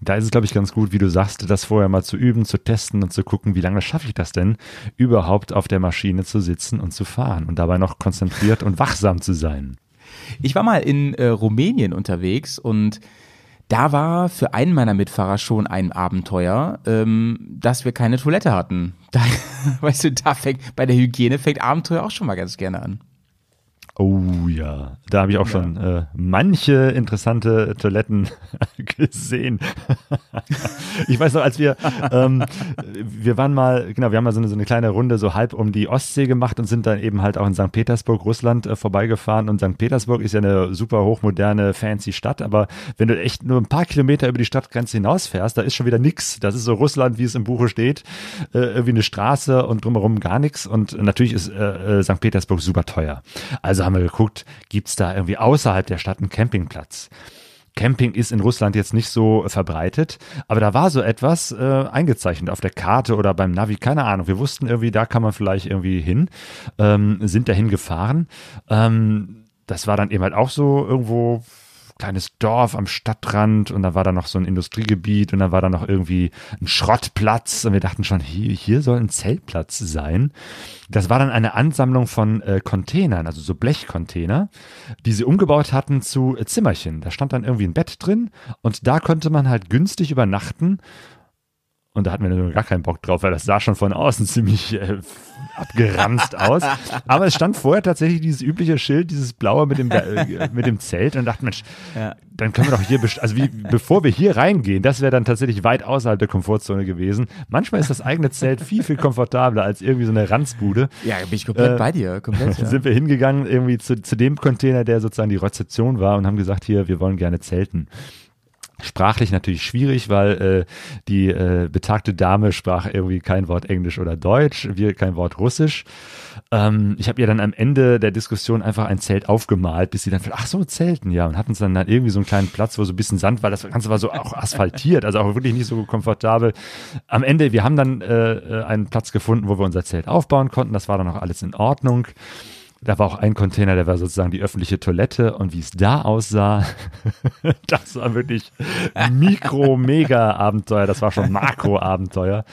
Da ist es, glaube ich, ganz gut, wie du sagst, das vorher mal zu üben, zu testen und zu gucken, wie lange schaffe ich das denn, überhaupt auf der Maschine zu sitzen und zu fahren und dabei noch konzentriert und wachsam zu sein. Ich war mal in äh, Rumänien unterwegs und da war für einen meiner Mitfahrer schon ein Abenteuer, ähm, dass wir keine Toilette hatten. Da, weißt du, da fängt, bei der Hygiene fängt Abenteuer auch schon mal ganz gerne an. Oh ja, da habe ich auch schon äh, manche interessante Toiletten gesehen. ich weiß noch, als wir, ähm, wir waren mal, genau, wir haben mal so eine, so eine kleine Runde so halb um die Ostsee gemacht und sind dann eben halt auch in St. Petersburg, Russland äh, vorbeigefahren. Und St. Petersburg ist ja eine super hochmoderne, fancy Stadt, aber wenn du echt nur ein paar Kilometer über die Stadtgrenze hinausfährst, da ist schon wieder nix. Das ist so Russland, wie es im Buche steht, äh, irgendwie eine Straße und drumherum gar nichts. Und natürlich ist äh, äh, St. Petersburg super teuer. Also haben wir geguckt, gibt's da irgendwie außerhalb der Stadt einen Campingplatz? Camping ist in Russland jetzt nicht so verbreitet, aber da war so etwas äh, eingezeichnet auf der Karte oder beim Navi, keine Ahnung. Wir wussten irgendwie, da kann man vielleicht irgendwie hin, ähm, sind dahin gefahren. Ähm, das war dann eben halt auch so irgendwo kleines Dorf am Stadtrand und da war da noch so ein Industriegebiet und da war da noch irgendwie ein Schrottplatz und wir dachten schon, hier, hier soll ein Zeltplatz sein. Das war dann eine Ansammlung von äh, Containern, also so Blechcontainer, die sie umgebaut hatten zu äh, Zimmerchen. Da stand dann irgendwie ein Bett drin und da konnte man halt günstig übernachten. Und da hatten wir nur gar keinen Bock drauf, weil das sah schon von außen ziemlich äh, abgeranzt aus. Aber es stand vorher tatsächlich dieses übliche Schild, dieses blaue mit dem, äh, mit dem Zelt und dachte, Mensch, Ja. dann können wir doch hier, also wie, bevor wir hier reingehen, das wäre dann tatsächlich weit außerhalb der Komfortzone gewesen. Manchmal ist das eigene Zelt viel, viel komfortabler als irgendwie so eine Ranzbude. Ja, bin ich komplett Äh, bei dir. Komplett, ja. Sind wir hingegangen irgendwie zu, zu dem Container, der sozusagen die Rezeption war und haben gesagt, hier, wir wollen gerne zelten. Sprachlich natürlich schwierig, weil äh, die äh, betagte Dame sprach irgendwie kein Wort Englisch oder Deutsch, wir kein Wort Russisch. Ähm, ich habe ihr dann am Ende der Diskussion einfach ein Zelt aufgemalt, bis sie dann, ach so, Zelten, ja, und hatten uns dann, dann irgendwie so einen kleinen Platz, wo so ein bisschen Sand war. Das Ganze war so auch asphaltiert, also auch wirklich nicht so komfortabel. Am Ende, wir haben dann äh, äh, einen Platz gefunden, wo wir unser Zelt aufbauen konnten. Das war dann auch alles in Ordnung. Da war auch ein Container, der war sozusagen die öffentliche Toilette und wie es da aussah, das war wirklich Mikro-Mega-Abenteuer, das war schon Makro-Abenteuer.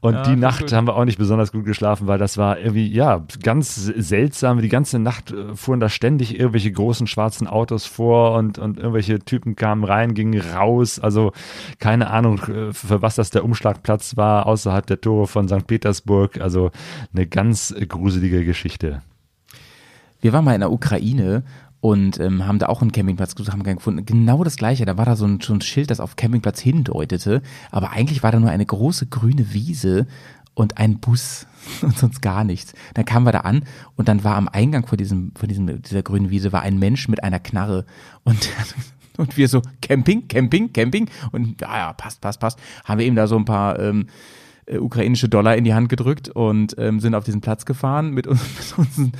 Und Ja, die Nacht gut. haben wir auch nicht besonders gut geschlafen, weil das war irgendwie, ja, ganz seltsam. Die ganze Nacht äh, fuhren da ständig irgendwelche großen schwarzen Autos vor und, und irgendwelche Typen kamen rein, gingen raus. Also keine Ahnung, äh, für was das der Umschlagplatz war, außerhalb der Tore von St. Petersburg. Also eine ganz gruselige Geschichte. Wir waren mal in der Ukraine und ähm, haben da auch einen Campingplatz gesucht, haben gefunden. Genau das gleiche, da war da so ein, so ein Schild, das auf Campingplatz hindeutete, aber eigentlich war da nur eine große grüne Wiese und ein Bus und sonst gar nichts. Dann kamen wir da an und dann war am Eingang vor diesem, vor diesem, dieser grünen Wiese war ein Mensch mit einer Knarre und und wir so Camping, Camping, Camping und ja, ja, passt, passt, passt. Haben wir ihm da so ein paar ähm, äh, ukrainische Dollar in die Hand gedrückt und ähm, sind auf diesen Platz gefahren mit, uns, mit unseren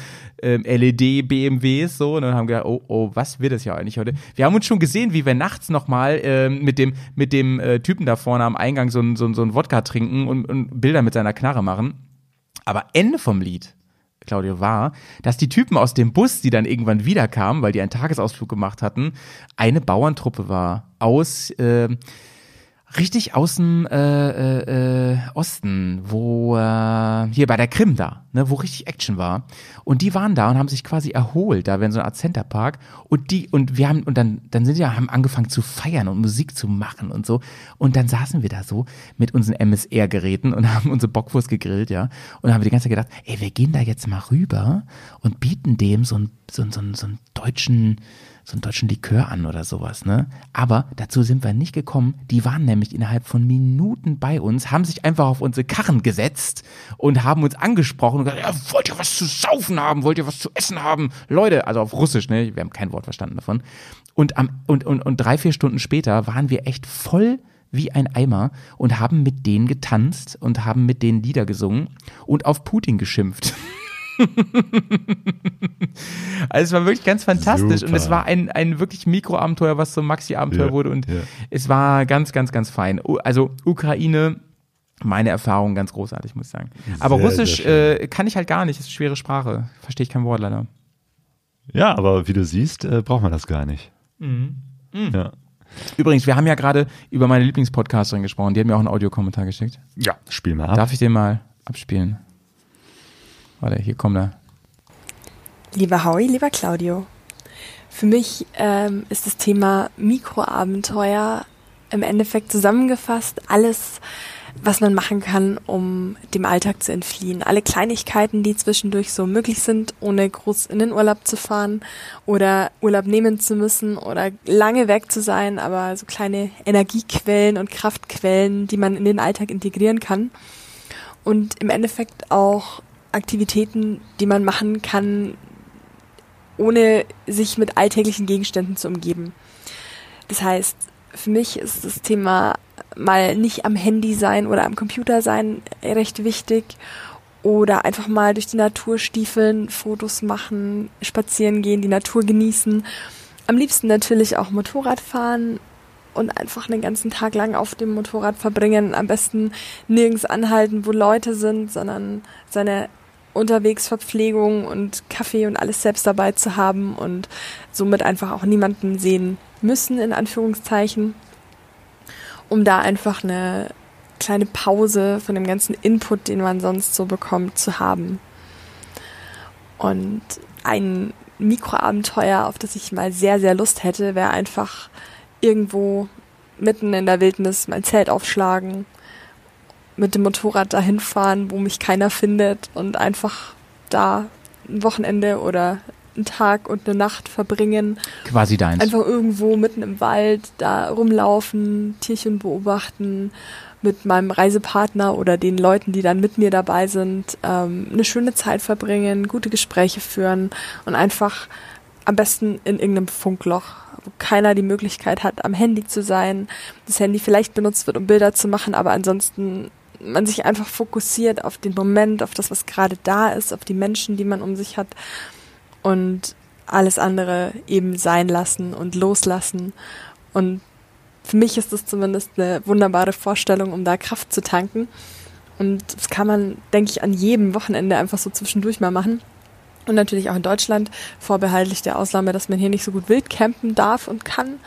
ähm, LED-BMWs so und dann haben gedacht, oh, oh, was wird das ja eigentlich heute? Wir haben uns schon gesehen, wie wir nachts nochmal ähm, mit dem, mit dem äh, Typen da vorne am Eingang so ein, so so ein Wodka trinken und, und Bilder mit seiner Knarre machen. Aber Ende vom Lied, Claudio, war, dass die Typen aus dem Bus, die dann irgendwann wiederkamen, weil die einen Tagesausflug gemacht hatten, eine Bauerntruppe war aus äh, richtig aus dem äh, äh, äh, Osten, wo äh, hier bei der Krim da, ne, wo richtig Action war. Und die waren da und haben sich quasi erholt. Da wäre so eine Art Centerpark. Und die und wir haben und dann dann sind wir haben angefangen zu feiern und Musik zu machen und so. Und dann saßen wir da so mit unseren MSR-Geräten und haben unsere Bockwurst gegrillt, ja. Und haben die ganze Zeit gedacht, ey, wir gehen da jetzt mal rüber und bieten dem so, einen- so, einen- so einen deutschen so einen deutschen Likör an oder sowas, ne? Aber dazu sind wir nicht gekommen. Die waren nämlich innerhalb von Minuten bei uns, haben sich einfach auf unsere Karren gesetzt und haben uns angesprochen und gesagt, ja, wollt ihr was zu saufen haben? Wollt ihr was zu essen haben? Leute, also auf Russisch, ne? Wir haben kein Wort verstanden davon. Und, am, und, und, und drei, vier Stunden später waren wir echt voll wie ein Eimer und haben mit denen getanzt und haben mit denen Lieder gesungen und auf Putin geschimpft. Also es war wirklich ganz fantastisch und es Super. war ein, ein wirklich Mikroabenteuer, was zum Maxi-Abenteuer Ja, wurde und ja. es war ganz, ganz, ganz fein. Also Ukraine, meine Erfahrung ganz großartig, muss ich sagen. Aber Sehr, Russisch sehr äh, kann ich halt gar nicht, ist eine schwere Sprache. Verstehe ich kein Wort leider. Ja, aber wie du siehst, äh, braucht man das gar nicht. Mhm. Ja. Übrigens, wir haben ja gerade über meine Lieblingspodcasterin gesprochen, die hat mir auch einen Audiokommentar geschickt. ja, spiel mal ab. Darf ich den mal abspielen? Warte, hier kommt er. Lieber Howie, lieber Claudio, für mich ähm, ist das Thema Mikroabenteuer im Endeffekt zusammengefasst alles, was man machen kann, um dem Alltag zu entfliehen. Alle Kleinigkeiten, die zwischendurch so möglich sind, ohne groß in den Urlaub zu fahren oder Urlaub nehmen zu müssen oder lange weg zu sein, aber so kleine Energiequellen und Kraftquellen, die man in den Alltag integrieren kann. Und im Endeffekt auch Aktivitäten, die man machen kann, ohne sich mit alltäglichen Gegenständen zu umgeben. Das heißt, für mich ist das Thema mal nicht am Handy sein oder am Computer sein recht wichtig oder einfach mal durch die Natur stiefeln, Fotos machen, spazieren gehen, die Natur genießen. Am liebsten natürlich auch Motorrad fahren und einfach einen ganzen Tag lang auf dem Motorrad verbringen. Am besten nirgends anhalten, wo Leute sind, sondern seine Unterwegsverpflegung und Kaffee und alles selbst dabei zu haben und somit einfach auch niemanden sehen müssen, in Anführungszeichen, um da einfach eine kleine Pause von dem ganzen Input, den man sonst so bekommt, zu haben. Und ein Mikroabenteuer, auf das ich mal sehr, sehr Lust hätte, wäre einfach irgendwo mitten in der Wildnis mein Zelt aufschlagen, mit dem Motorrad dahin fahren, wo mich keiner findet und einfach da ein Wochenende oder einen Tag und eine Nacht verbringen. Quasi deins. Einfach irgendwo mitten im Wald da rumlaufen, Tierchen beobachten, mit meinem Reisepartner oder den Leuten, die dann mit mir dabei sind, ähm, eine schöne Zeit verbringen, gute Gespräche führen und einfach am besten in irgendeinem Funkloch, wo keiner die Möglichkeit hat, am Handy zu sein, das Handy vielleicht benutzt wird, um Bilder zu machen, aber ansonsten man sich einfach fokussiert auf den Moment, auf das, was gerade da ist, auf die Menschen, die man um sich hat und alles andere eben sein lassen und loslassen. Und für mich ist das zumindest eine wunderbare Vorstellung, um da Kraft zu tanken. Und das kann man, denke ich, an jedem Wochenende einfach so zwischendurch mal machen. Und natürlich auch in Deutschland, vorbehaltlich der Ausnahme, dass man hier nicht so gut wild campen darf und kann.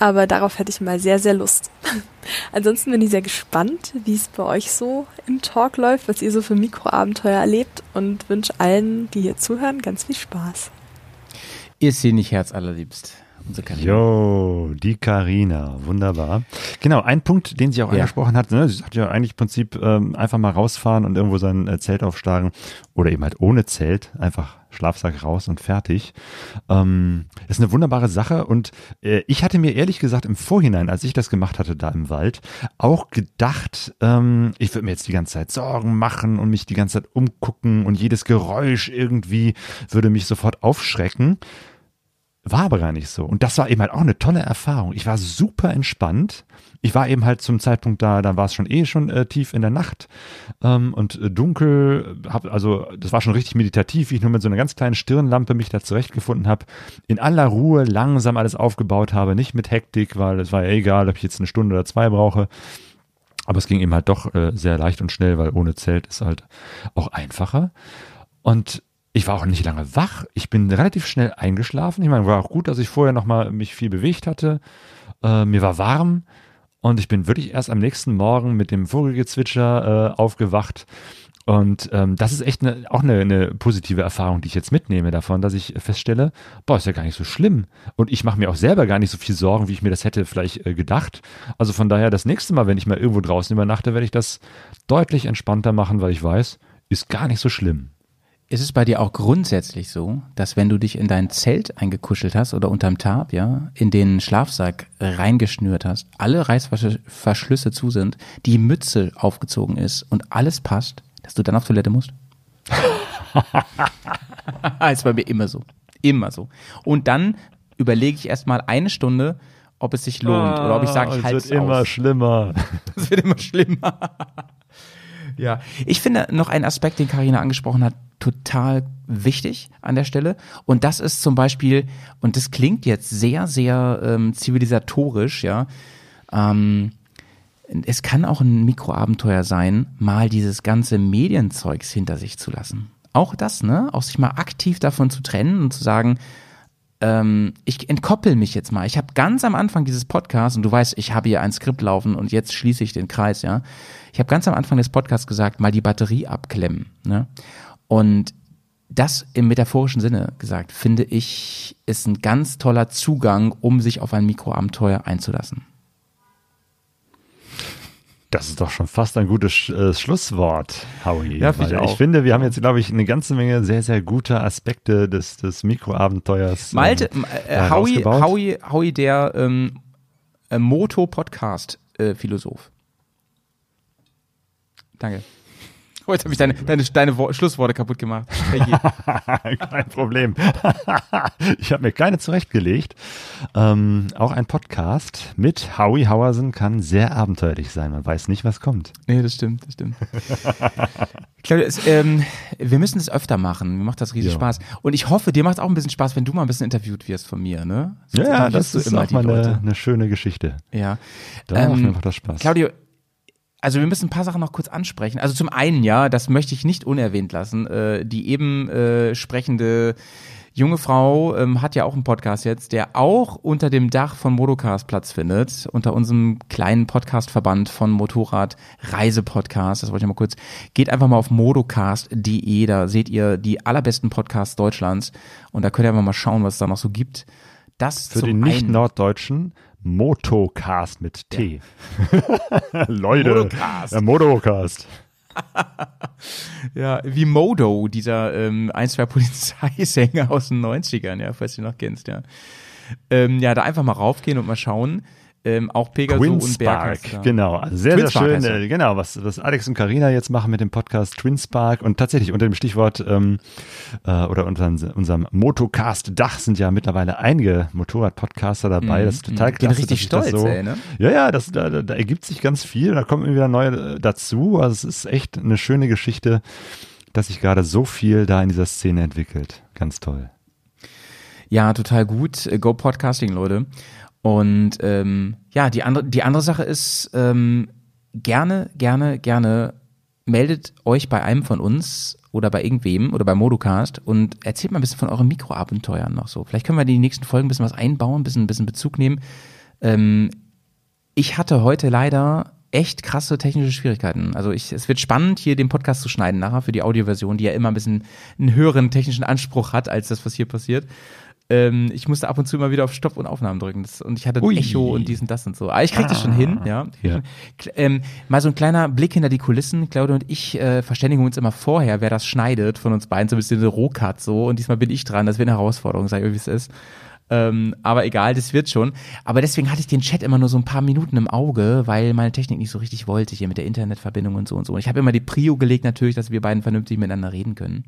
Aber darauf hätte ich mal sehr, sehr Lust. Ansonsten bin ich sehr gespannt, wie es bei euch so im Talk läuft, was ihr so für Mikroabenteuer erlebt und wünsche allen, die hier zuhören, ganz viel Spaß. Ist sie nicht herzallerliebst? Unsere Carina. Jo, die Karina, wunderbar. Genau, ein Punkt, den sie auch Ja. angesprochen hat, ne? sie sagt ja eigentlich im Prinzip ähm, einfach mal rausfahren und irgendwo sein äh, Zelt aufschlagen oder eben halt ohne Zelt, einfach Schlafsack raus und fertig. Ähm, ist eine wunderbare Sache und äh, ich hatte mir ehrlich gesagt im Vorhinein, als ich das gemacht hatte da im Wald, auch gedacht, ähm, ich würde mir jetzt die ganze Zeit Sorgen machen und mich die ganze Zeit umgucken und jedes Geräusch irgendwie würde mich sofort aufschrecken. War aber gar nicht so. Und das war eben halt auch eine tolle Erfahrung. Ich war super entspannt. Ich war eben halt zum Zeitpunkt da, da war es schon eh schon äh, tief in der Nacht ähm, und äh, dunkel. Hab, also das war schon richtig meditativ, wie ich nur mit so einer ganz kleinen Stirnlampe mich da zurechtgefunden habe. In aller Ruhe langsam alles aufgebaut habe, nicht mit Hektik, weil es war ja egal, ob ich jetzt eine Stunde oder zwei brauche. Aber es ging eben halt doch äh, sehr leicht und schnell, weil ohne Zelt ist halt auch einfacher. Und ich war auch nicht lange wach. Ich bin relativ schnell eingeschlafen. Ich meine, war auch gut, dass ich vorher noch mal mich viel bewegt hatte. Äh, mir war warm und ich bin wirklich erst am nächsten Morgen mit dem Vogelgezwitscher äh, aufgewacht. Und ähm, das ist echt eine, auch eine, eine positive Erfahrung, die ich jetzt mitnehme davon, dass ich feststelle, boah, ist ja gar nicht so schlimm. Und ich mache mir auch selber gar nicht so viel Sorgen, wie ich mir das hätte vielleicht äh, gedacht. Also von daher, das nächste Mal, wenn ich mal irgendwo draußen übernachte, werde ich das deutlich entspannter machen, weil ich weiß, ist gar nicht so schlimm. Ist es bei dir auch grundsätzlich so, dass wenn du dich in dein Zelt eingekuschelt hast oder unterm Tarp, ja, in den Schlafsack reingeschnürt hast, alle Reißverschlüsse zu sind, die Mütze aufgezogen ist und alles passt, dass du dann auf Toilette musst? ist bei mir immer so. Immer so. Und dann überlege ich erstmal eine Stunde, ob es sich lohnt oder ob ich sage, ich Ah, es halte wird es immer aus. schlimmer. Es wird immer schlimmer. Ja. Ich finde noch einen Aspekt, den Karina angesprochen hat, total wichtig an der Stelle. Und das ist zum Beispiel, und das klingt jetzt sehr, sehr ähm, zivilisatorisch, ja. Ähm, es kann auch ein Mikroabenteuer sein, mal dieses ganze Medienzeugs hinter sich zu lassen. Auch das, ne? Auch sich mal aktiv davon zu trennen und zu sagen, ähm, ich entkoppel mich jetzt mal. Ich habe ganz am Anfang dieses Podcasts, und du weißt, ich habe hier ein Skript laufen und jetzt schließe ich den Kreis, ja. Ich habe ganz am Anfang des Podcasts gesagt, mal die Batterie abklemmen. Ne? Und das im metaphorischen Sinne gesagt, finde ich, ist ein ganz toller Zugang, um sich auf ein Mikroabenteuer einzulassen. Das ist doch schon fast ein gutes äh, Schlusswort, Howie. Ja, ich ich finde, wir haben jetzt, glaube ich, eine ganze Menge sehr, sehr gute Aspekte des, des Mikroabenteuers. ähm, Malte, äh, äh, Howie. Howie, Howie, der ähm, äh, Moto-Podcast-Philosoph. Danke. Oh, jetzt habe ich deine, deine, deine Wo Schlussworte kaputt gemacht. Kein Problem. ich habe mir keine zurechtgelegt. Ähm, auch ein Podcast mit Howie Hauersen kann sehr abenteuerlich sein. Man weiß nicht, was kommt. nee, das stimmt, das stimmt. Claudia, es, ähm, wir müssen es öfter machen. Mir macht das riesig Ja. Spaß. Und ich hoffe, dir macht es auch ein bisschen Spaß, wenn du mal ein bisschen interviewt wirst von mir, ne? Sonst Ja, das ist immer auch mal eine, eine schöne Geschichte. Ja. Da Ähm, macht das Spaß. Claudio, also wir müssen ein paar Sachen noch kurz ansprechen. Also zum einen, ja, das möchte ich nicht unerwähnt lassen. Äh, die eben äh, sprechende junge Frau ähm, hat ja auch einen Podcast jetzt, der auch unter dem Dach von Motocast Platz findet, unter unserem kleinen Podcastverband von Motorrad Reisepodcast. Das wollte ich mal kurz. Geht einfach mal auf modocast.de, da seht ihr die allerbesten Podcasts Deutschlands und da könnt ihr einfach mal schauen, was es da noch so gibt. Das Für den. Nicht-Norddeutschen Motocast mit T. Leute, Motocast. der Motocast. Ja, wie Modo, dieser ähm, ein, zwei Polizeisänger aus den 90ern, ja, falls du ihn noch kennst, ja. Ähm, ja, da einfach mal raufgehen und mal schauen. Ähm, auch Pegaso Twin und Berg. Spark, genau. Also sehr, Twin sehr schön. Äh, genau, was, was Alex und Karina jetzt machen mit dem Podcast Twin Spark und tatsächlich unter dem Stichwort ähm, äh, oder unter unserem Motocast-Dach sind ja mittlerweile einige Motorrad-Podcaster dabei. das ist total. Bin klasse. richtig stolz, so, ey, ne? Ja, ja, das, da, da, da ergibt sich ganz viel. Da kommen immer wieder neue äh, dazu. Also es ist echt eine schöne Geschichte, dass sich gerade so viel da in dieser Szene entwickelt. Ganz toll. Ja, total gut. Äh, Go Podcasting, Leute. Und ähm, ja, die andere, die andere Sache ist, ähm, gerne, gerne, gerne meldet euch bei einem von uns oder bei irgendwem oder bei Modocast und erzählt mal ein bisschen von euren Mikroabenteuern noch so. Vielleicht können wir in die nächsten Folgen ein bisschen was einbauen, ein bisschen, ein bisschen Bezug nehmen. Ähm, ich hatte heute leider echt krasse technische Schwierigkeiten. Also ich, es wird spannend, hier den Podcast zu schneiden nachher für die Audioversion, die ja immer ein bisschen einen höheren technischen Anspruch hat, als das, was hier passiert. Ähm, ich musste ab und zu immer wieder auf Stopp und Aufnahmen drücken. Das, und ich hatte ein Ui. Echo und dies und das und so. Aber ich krieg das schon Ah. hin, ja. Ja. Ähm, mal so ein kleiner Blick hinter die Kulissen. Claudia und ich äh, verständigen uns immer vorher, wer das schneidet von uns beiden, so ein bisschen so Rohcut so. Und diesmal bin ich dran. Das wird eine Herausforderung, sag ich euch, wie es ist. Ähm, aber egal, das wird schon. Aber deswegen hatte ich den Chat immer nur so ein paar Minuten im Auge, weil meine Technik nicht so richtig wollte hier mit der Internetverbindung und so und so. Und ich habe immer die Prio gelegt natürlich, dass wir beiden vernünftig miteinander reden können.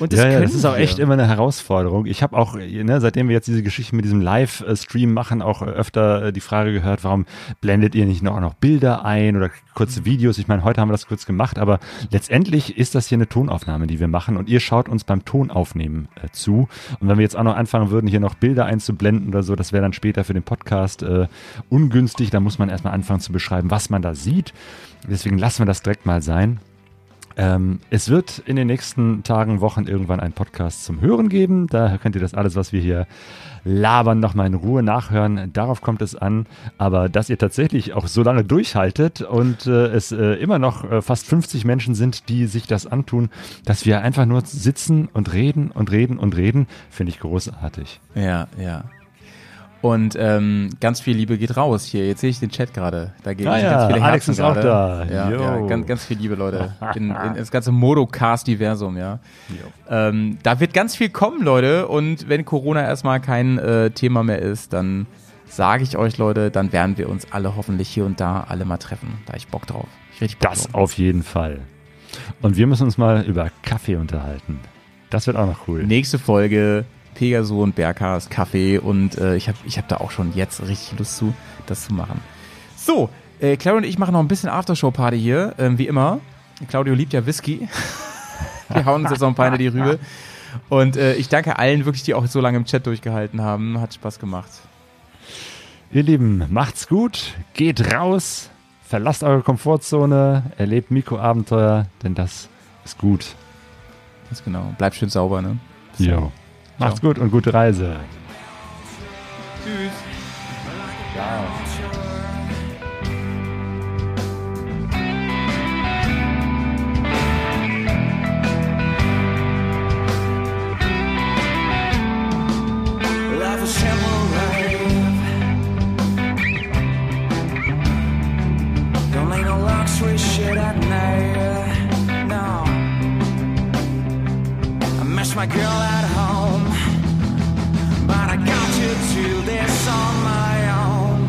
Und das ja, ja, das ist auch echt immer eine Herausforderung. Ich habe auch, ne, seitdem wir jetzt diese Geschichte mit diesem Live-Stream machen, auch öfter äh, die Frage gehört, warum blendet ihr nicht noch, noch Bilder ein oder kurze Videos? Ich meine, heute haben wir das kurz gemacht, aber letztendlich ist das hier eine Tonaufnahme, die wir machen und ihr schaut uns beim Tonaufnehmen äh, zu. Und wenn wir jetzt auch noch anfangen würden, hier noch Bilder einzublenden oder so, das wäre dann später für den Podcast äh, ungünstig. Da muss man erstmal anfangen zu beschreiben, was man da sieht. Deswegen lassen wir das direkt mal sein. Ähm, es wird in den nächsten Tagen, Wochen irgendwann einen Podcast zum Hören geben. Da könnt ihr das alles, was wir hier labern, nochmal in Ruhe nachhören. Darauf kommt es an. Aber dass ihr tatsächlich auch so lange durchhaltet und äh, es äh, immer noch äh, fast 50 Menschen sind, die sich das antun, dass wir einfach nur sitzen und reden und reden und reden, finde ich großartig. Ja, ja. Und ähm, ganz viel Liebe geht raus hier. Jetzt sehe ich den Chat gerade. Da geht Ah ganz ja, viele Alex Herzen ist auch da. Ja, ja ganz, ganz viel Liebe, Leute. In, in, das ganze Modocast-Diversum, ja. Ähm, da wird ganz viel kommen, Leute. Und wenn Corona erstmal kein äh, Thema mehr ist, dann sage ich euch, Leute, dann werden wir uns alle hoffentlich hier und da alle mal treffen. Da ich Bock drauf. Ich richtig Bock Das drauf. auf jeden Fall. Und wir müssen uns mal über Kaffee unterhalten. Das wird auch noch cool. Nächste Folge Pegaso und Berkas Kaffee und äh, ich habe ich hab da auch schon jetzt richtig Lust zu, das zu machen. So, äh, Claudio und ich machen noch ein bisschen Aftershow-Party hier, ähm, wie immer. Claudio liebt ja Whisky. Wir hauen uns jetzt noch ein paar in die Rübe. Und äh, ich danke allen wirklich, die auch so lange im Chat durchgehalten haben. Hat Spaß gemacht. Ihr Lieben, macht's gut, geht raus, verlasst eure Komfortzone, erlebt Mikroabenteuer, denn das ist gut. Ganz genau. Bleibt schön sauber, ne? Jo. Macht's gut und gute Reise. Tschüss. Life is simple, life. Don't need no luxury shit at night. No. I miss my girl at home, but I got to this on my own.